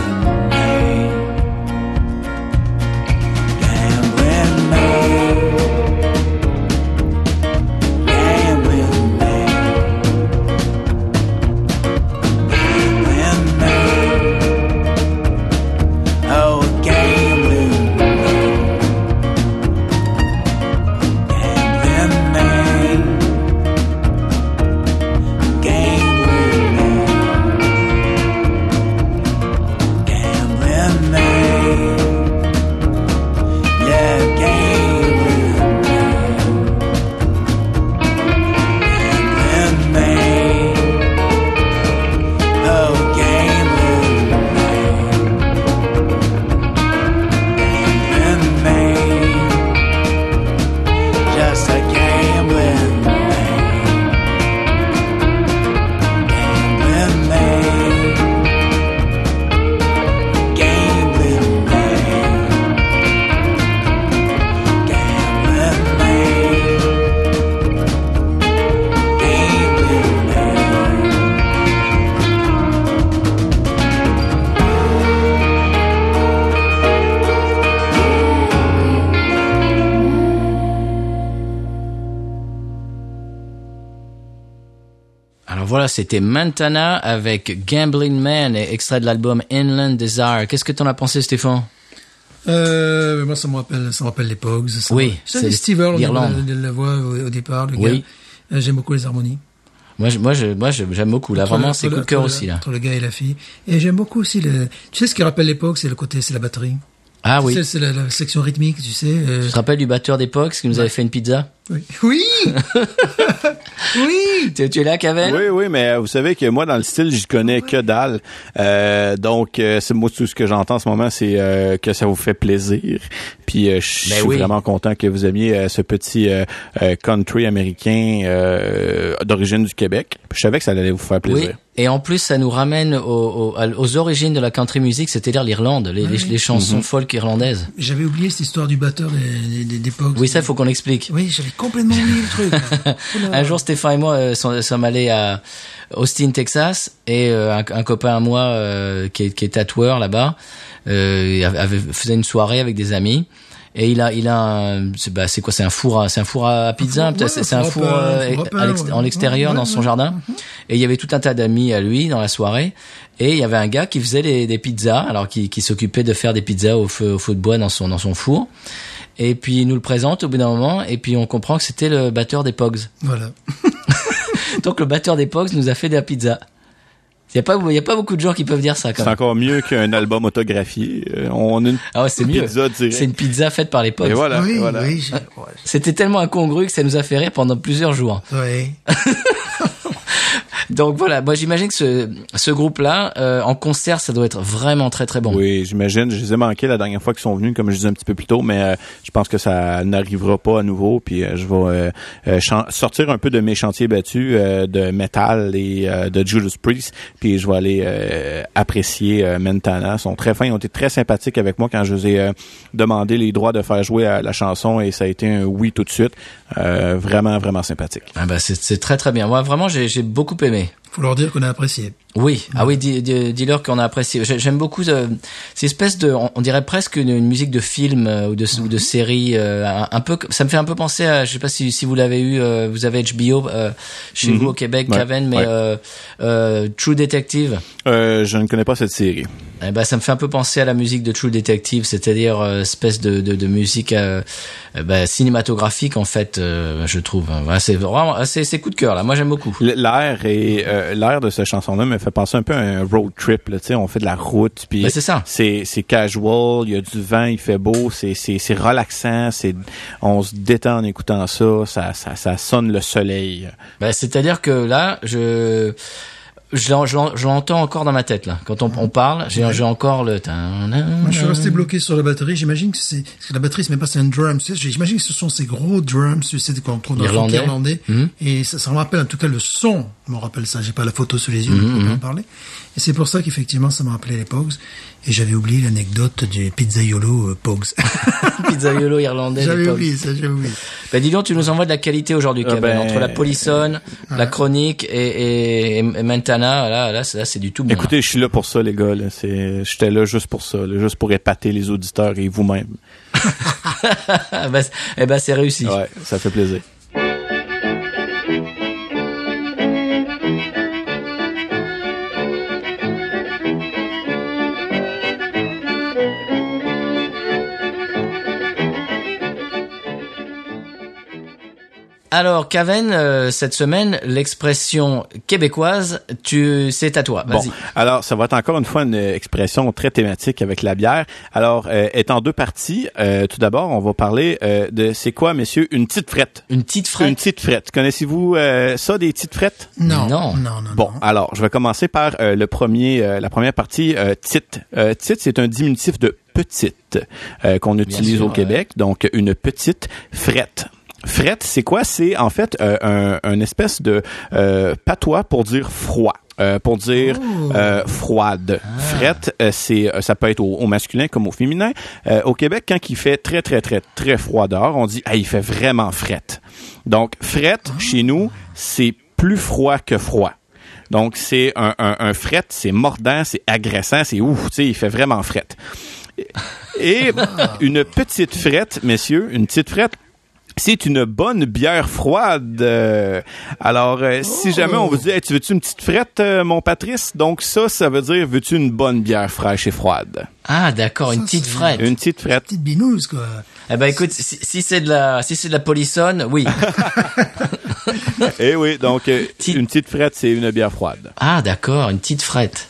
S1: c'était Montana avec Gambling Man, et extrait de l'album Inland Desire. Qu'est-ce que t'en as pensé, Stéphane?
S3: Euh, moi, ça me rappelle, ça me rappelle les Pogs. ça
S1: Oui, c'est
S3: Steve Earle, la, la voix au, au départ, le
S1: Oui.
S3: Euh, J'aime beaucoup les harmonies.
S1: Moi, je, moi, je, moi, j'aime beaucoup. Là,
S3: Entre
S1: vraiment, c'est coup
S3: le-
S1: de cœur aussi là.
S3: Entre le gars et la fille. Et j'aime beaucoup aussi le, tu sais ce qui rappelle l'époque, c'est le côté, c'est la batterie.
S1: Ah
S3: Tu
S1: oui.
S3: C'est la, la section rythmique, tu sais. euh,
S1: Tu te rappelles du batteur d'époque qui nous avait fait une pizza?
S3: Oui. Oui! oui!
S1: Tu, tu es là, Cavel
S2: Oui, oui, mais euh, vous savez que moi, dans le style, j'y connais que dalle. Euh, donc, euh, c'est moi tout ce que j'entends en ce moment, c'est euh, que ça vous fait plaisir. Puis, euh, je
S1: Ben
S2: suis
S1: oui.
S2: vraiment content que vous aimiez euh, ce petit country américain euh, d'origine du Québec. Je savais que ça allait vous faire
S1: Oui. Et en plus, ça nous ramène aux, aux, aux origines de la country music, c'est-à-dire l'Irlande, les, les, les chansons folk irlandaises.
S3: J'avais oublié cette histoire du batteur des, des, des Pogs.
S1: Oui, ça, il faut qu'on explique.
S3: Oui, j'avais complètement oublié le truc.
S1: Un jour, Stéphane et moi euh, sont- sommes allés à Austin, Texas, et euh, un, un copain à moi euh, qui, est, qui est tatoueur là-bas euh, avait, faisait une soirée avec des amis. Et il a, il a, un- c'est bah, c'est quoi, c'est un four, à, c'est un four à pizza,
S3: ouais,
S1: c'est un
S3: four
S1: en extérieur
S3: Ouais,
S1: dans son
S3: ouais.
S1: jardin. Et il y avait tout un tas d'amis à lui dans la soirée. Et il y avait un gars qui faisait des, des pizzas, alors qui, qui s'occupait de faire des pizzas au feu, au feu de bois dans son, dans son four. Et puis il nous le présente au bout d'un moment, et puis on comprend que c'était le batteur des Pogs.
S3: Voilà.
S1: Donc le batteur des Pogs nous a fait de la pizza. Il y a pas, il y a pas beaucoup de gens qui peuvent dire ça quand
S2: C'est encore mieux qu'un album autographié. Euh, on a une
S1: Ah ouais, c'est mieux.
S2: pizza.
S1: C'est une pizza faite par les Pogs.
S2: Et voilà,
S3: oui,
S2: voilà.
S3: oui.
S1: C'était tellement incongru que ça nous a fait rire pendant plusieurs jours.
S3: Ouais.
S1: Donc voilà, moi j'imagine que ce, ce groupe-là, euh, en concert, ça doit être vraiment très très bon.
S2: Oui, j'imagine. Je les ai manqués la dernière fois qu'ils sont venus, comme je disais un petit peu plus tôt, mais euh, je pense que ça n'arrivera pas à nouveau. Puis euh, je vais euh, euh, sortir un peu de mes chantiers battus euh, de metal et euh, de Judas Priest, puis je vais aller euh, apprécier euh, Mentana. Ils sont très fins, ils ont été très sympathiques avec moi quand je les ai euh, demandé les droits de faire jouer à la chanson et ça a été un oui tout de suite. Euh, vraiment, vraiment sympathique.
S1: Ah bah c'est très très bien. Moi vraiment j'ai j'ai beaucoup aimé. Me.
S3: Faut leur dire qu'on a apprécié.
S1: Oui, ah oui, dis- dis- dis-leur qu'on a apprécié. J'ai- J'aime beaucoup euh, cette espèce de, on dirait presque une, une musique de film euh, ou de, ou de série, euh, un, un peu. Ça me fait un peu penser à, je sais pas si, si vous l'avez eu, euh, vous avez HBO euh, chez
S2: Mhm.
S1: vous au Québec,
S2: Ouais,
S1: Caven, mais
S2: ouais.
S1: euh, euh, True Detective.
S2: Euh, je ne connais pas cette série.
S1: Eh ben, ça me fait un peu penser à la musique de True Detective, c'est-à-dire euh, espèce de, de, de musique euh, euh, bah, cinématographique en fait, euh, je trouve. Voilà, c'est vraiment, c'est coup de cœur là. Moi j'aime beaucoup.
S2: L'air et euh, l'air de cette chanson-là me fait penser un peu à un road trip. Là, tu sais, on fait de la route, puis
S1: Ben, c'est ça.
S2: c'est casual, il y a du vent, il fait beau, c'est c'est c'est relaxant, c'est on se détend en écoutant ça, ça ça ça sonne le soleil.
S1: Bah, c'est-à-dire que là, je je l'en- je l'en- je l'entends encore dans ma tête là. Quand on, on parle, j'ai encore le.
S3: Moi, je suis resté bloqué sur la batterie. J'imagine que c'est, parce que la batterie, c'est même pas c'est un drum. J'imagine que ce sont ces gros drums, tu sais, qu'on trouve dans
S1: Irlandais.
S3: le irlandais.
S1: Mhm.
S3: Et ça, ça me rappelle, en tout cas, le son me rappelle ça. J'ai pas la photo sous les yeux, peux pas en parler. Et c'est pour ça qu'effectivement, ça m'a rappelé les Pogs. Et j'avais oublié l'anecdote du pizzaiolo euh, Pogs.
S1: Pizzaiolo irlandais.
S3: j'avais oublié ça, j'avais oublié.
S1: Bah, dis donc, tu nous envoies de la qualité aujourd'hui,
S2: Ah
S1: Kevin.
S2: ben,
S1: Entre la polissonne, la chronique et, et, et Mentana, là, là, c'est là, c'est du tout bon. là.
S2: Écoutez, je suis là pour ça, les gars. j'étais là juste pour ça, là, juste pour épater les auditeurs et vous-même.
S1: Ah, c'est- eh ben, c'est réussi.
S2: Ouais, ça fait plaisir.
S1: Alors, Caven, euh, cette semaine, l'expression québécoise, tu, c'est à toi.
S2: Bon,
S1: Vas-y.
S2: alors ça va être encore une fois une expression très thématique avec la bière. Alors, euh, est en deux parties. Euh, tout d'abord, on va parler euh, de c'est quoi, messieurs, une petite frette?
S1: Une petite frette?
S2: Une petite frette. Connaissez-vous euh, ça, des petites frettes?
S3: Non.
S1: Non.
S3: Non, non,
S2: Bon,
S3: non.
S2: alors je vais commencer par euh, le premier, euh, la première partie, euh, tit. Euh, tit, c'est un diminutif de petite euh, qu'on utilise
S1: sûr,
S2: au Québec, donc une petite frette. Frette, c'est quoi? C'est en fait euh, un, un espèce de euh, patois pour dire froid. euh, pour dire euh, froide. Frette, euh, c'est euh, ça peut être au, au masculin comme au féminin. Euh, au Québec, quand il fait très très très très froid dehors, on dit ah il fait vraiment frette. Donc frette chez nous, c'est plus froid que froid. Donc, c'est un, un, un fret, c'est mordant, c'est agressant, c'est ouf, tu sais, il fait vraiment fret. Et une petite frette, messieurs, une petite frette, c'est une bonne bière froide. Euh, alors, euh, si jamais on vous dit, Hey, tu veux-tu une petite frette, euh, mon Patrice? Donc ça, ça veut dire, veux-tu une bonne bière fraîche et froide?
S1: Ah, d'accord, une petite frette.
S2: Une petite frette.
S3: Petite binouse, quoi.
S1: Eh ben, écoute, si, si c'est de la, si c'est de la polissonne, oui.
S2: Eh oui, donc euh, une petite frette, c'est une bière froide.
S1: Ah, d'accord, une petite frette.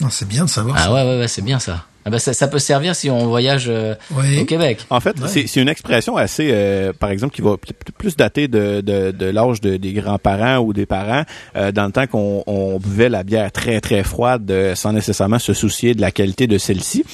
S3: Non, c'est bien de savoir
S1: Ah
S3: ça.
S1: ouais, ouais, ouais, c'est bien ça. Ah ben, ça, ça peut servir si on voyage euh,
S3: Oui.
S1: au Québec.
S2: En fait, c'est c'est une expression assez, euh, par exemple, qui va plus dater de, de, de l'âge de- des grands-parents ou des parents, euh, dans le temps qu'on on buvait la bière très très froide euh, sans nécessairement se soucier de la qualité de celle-ci.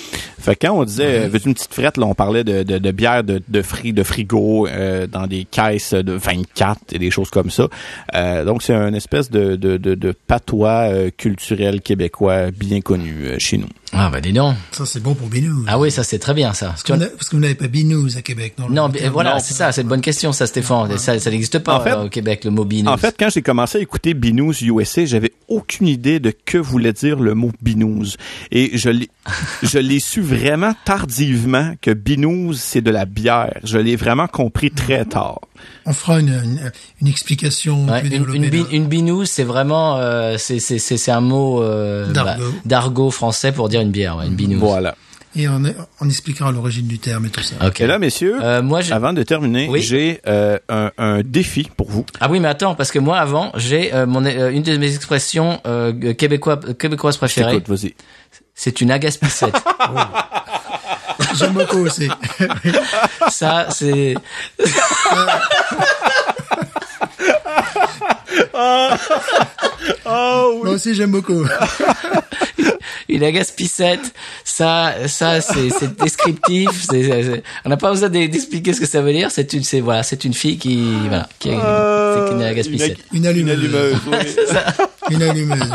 S2: Fait que quand on disait, euh, veux-tu une petite frette, là, on parlait de, de, de bière de, de, fri, de frigo euh, dans des caisses de 24 et des choses comme ça. Euh, donc, c'est une espèce de, de, de, de patois euh, culturel québécois bien connu euh, chez nous.
S1: Ah bah dis donc.
S3: Ça, c'est bon pour binouse.
S1: Ah oui, ça c'est très bien ça.
S3: Parce, qu'on a- parce que vous n'avez pas binouse à Québec, non?
S1: Non,
S3: Le
S1: mais voilà, c'est ça, c'est une bonne question ça Stéphane. Ça, ça n'existe pas
S2: En fait-
S1: euh, au Québec le mot binous.
S2: En fait, quand j'ai commencé à écouter Binous USA, j'avais aucune idée de que voulait dire le mot binous. Et je l'ai, je l'ai su vraiment tardivement que Binous, c'est de la bière. Je l'ai vraiment compris très tard.
S3: On fera une, une, une explication
S1: Ouais,
S3: plus
S1: une, une, bi-
S3: là.
S1: une binouse, c'est vraiment euh, c'est c'est c'est c'est un mot euh,
S3: D'argot.
S1: bah, d'argot français pour dire une bière, ouais, une binouse.
S2: Voilà.
S3: Et on, on expliquera l'origine du terme et tout ça.
S1: Ok.
S2: Et là, messieurs,
S1: Euh, moi, j'ai-
S2: avant de terminer,
S1: Oui.
S2: j'ai euh, un, un défi pour vous.
S1: Ah oui, mais attends, parce que moi avant, j'ai euh, mon euh, une de mes expressions euh, québécois québécoises préférées,
S2: Écoute, vas-y.
S1: c'est une agaspissette.
S3: J'aime beaucoup aussi.
S1: Ça, c'est
S3: Moi aussi, j'aime beaucoup.
S1: Une agaspissette. Ça, ça, c'est c'est descriptif. c'est- c'est- on n'a pas besoin d'e- d'expliquer ce que ça veut dire. C'est une, c'est voilà, c'est une fille qui, voilà, qui est, c'est une agaspissette.
S3: Une allumeuse.
S2: allumeuse, oui.
S3: Une allumeuse.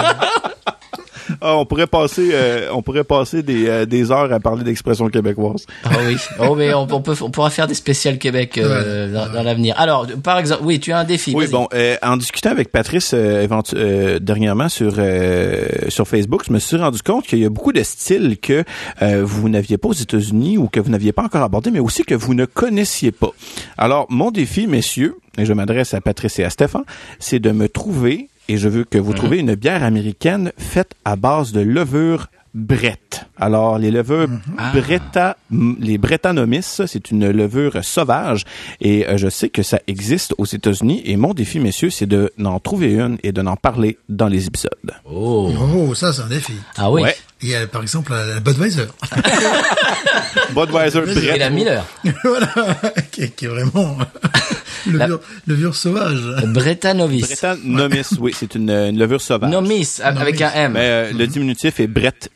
S2: Ah, on pourrait passer, euh, on pourrait passer des, euh, des heures à parler d'expressions québécoises.
S1: Ah oui. Oh mais on, on peut, on pourra faire des spéciales Québec euh,
S3: Ouais.
S1: dans, dans l'avenir. Alors, par exemple, oui, tu as un défi.
S2: Oui, bon, euh, en discutant avec Patrice euh, éventu- euh, dernièrement sur euh, sur Facebook, je me suis rendu compte qu'il y a beaucoup de styles que euh, vous n'aviez pas aux États-Unis ou que vous n'aviez pas encore abordé, mais aussi que vous ne connaissiez pas. Alors, mon défi, messieurs, et je m'adresse à Patrice et à Stéphane, c'est de me trouver, et je veux que vous trouviez une bière américaine faite à base de levure Brett. Alors, les levures Bretta, m- les Brettanomyces, ça, c'est une levure sauvage et euh, je sais que ça existe aux États-Unis et mon défi, messieurs, c'est de n'en trouver une et de n'en parler dans les épisodes.
S1: Oh.
S3: Oh, ça, c'est un défi.
S1: Ah oui.
S2: Ouais.
S3: Il y a, par exemple, la, la Budweiser.
S2: Budweiser
S3: Vas-y.
S1: Et
S2: Brett.
S1: la Miller.
S3: voilà. qui, est- qui est vraiment levure, levure sauvage.
S1: Bretta Novice.
S2: Brettanomyces, oui, c'est une, une levure sauvage.
S1: Nomis avec un M.
S2: Mais euh, le diminutif est Brett,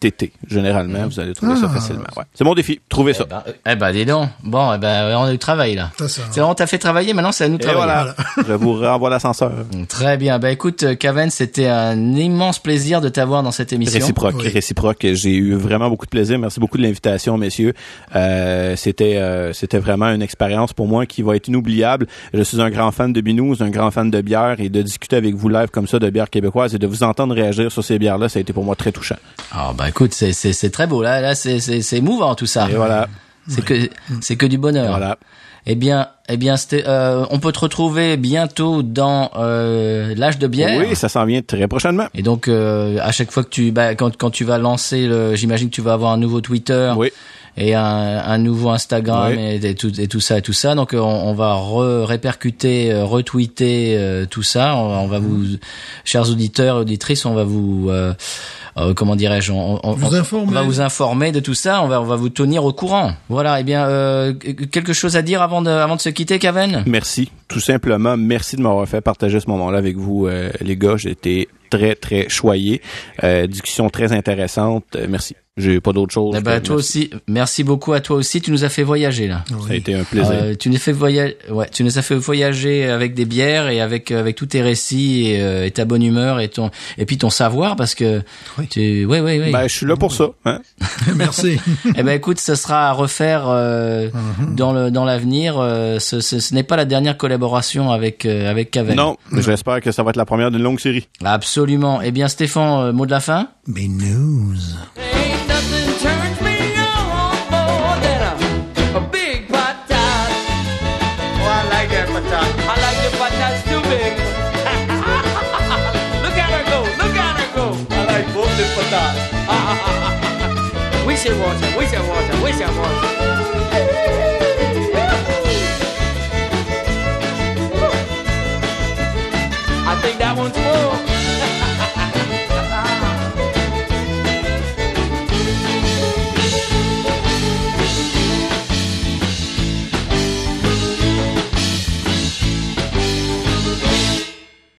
S2: B-R-E-T-T. Généralement, vous allez trouver ça
S3: Ah.
S2: facilement. Ouais. C'est mon défi. Trouvez ça.
S1: Eh ben, euh, eh ben, dis donc. Bon, eh ben, on a du travail, là.
S3: Ça, ça.
S1: C'est on t'a fait travailler, maintenant c'est à nous de
S2: Et
S1: travailler.
S2: voilà. Je vous renvoie l'ascenseur.
S1: Très bien. Bah écoute, euh, Kaven, c'était un immense plaisir de t'avoir dans cette émission.
S2: Réciproque,
S3: Oui.
S2: réciproque. J'ai eu vraiment beaucoup de plaisir. Merci beaucoup de l'invitation, messieurs. Euh, c'était, euh, c'était vraiment une expérience pour moi qui va être inoubliable. Je suis un grand fan de binous, un grand fan de bière et de discuter avec vous live comme ça de bière québécoise et de vous entendre réagir sur ces bières-là, ça a été pour moi très touchant.
S1: Ah bah écoute, c'est c'est c'est très beau là, là c'est c'est c'est émouvant tout ça.
S2: Et voilà,
S1: C'est que c'est que du bonheur.
S2: voilà.
S1: Eh bien, eh bien, c'était, euh, on peut te retrouver bientôt dans euh, l'âge de bière.
S2: Oui, ça s'en vient très prochainement.
S1: Et donc, euh, à chaque fois que tu, bah, quand, quand tu vas lancer le, j'imagine que tu vas avoir un nouveau Twitter
S2: Oui.
S1: Et un, un nouveau Instagram
S2: Oui.
S1: et, et tout, et tout ça et tout ça. Donc, euh, on, on va re répercuter, euh, retweeter euh, tout ça. On, on va vous, chers auditeurs auditrices, on va vous, euh, euh, comment dirais-je, on, on- va vous informer de tout ça. On va, on va vous tenir au courant. Voilà. Eh bien, euh, quelque chose à dire avant de, avant de se quitter, Kaven?
S2: Merci, tout simplement. Merci de m'avoir fait partager ce moment-là avec vous, euh, les gars. J'ai été très, très choyé. Euh, discussion très intéressante. Euh, merci. J'ai pas d'autre chose.
S1: Eh ben, toi
S2: merci.
S1: aussi, merci beaucoup à toi aussi. Tu nous as fait voyager là.
S2: Ça a été un plaisir.
S1: Euh, tu nous as fait voyager, ouais, tu nous as fait voyager avec des bières et avec euh, avec tous tes récits et, euh, et ta bonne humeur et ton et puis ton savoir parce que
S3: Oui.
S1: tu, ouais, ouais, ouais.
S2: Ben, je suis là pour ça. Hein?
S3: Merci.
S1: eh ben, écoute, ce sera à refaire euh, dans le dans l'avenir. euh, ce ce, ce n'est pas la dernière collaboration avec euh, avec Caven.
S2: Non, mais j'espère que ça va être la première d'une longue série.
S1: Absolument. Eh bien, Stéphane, mot de la fin.
S3: Mais news.
S5: Wishing water, wishing water, wishing water. I think that one's full.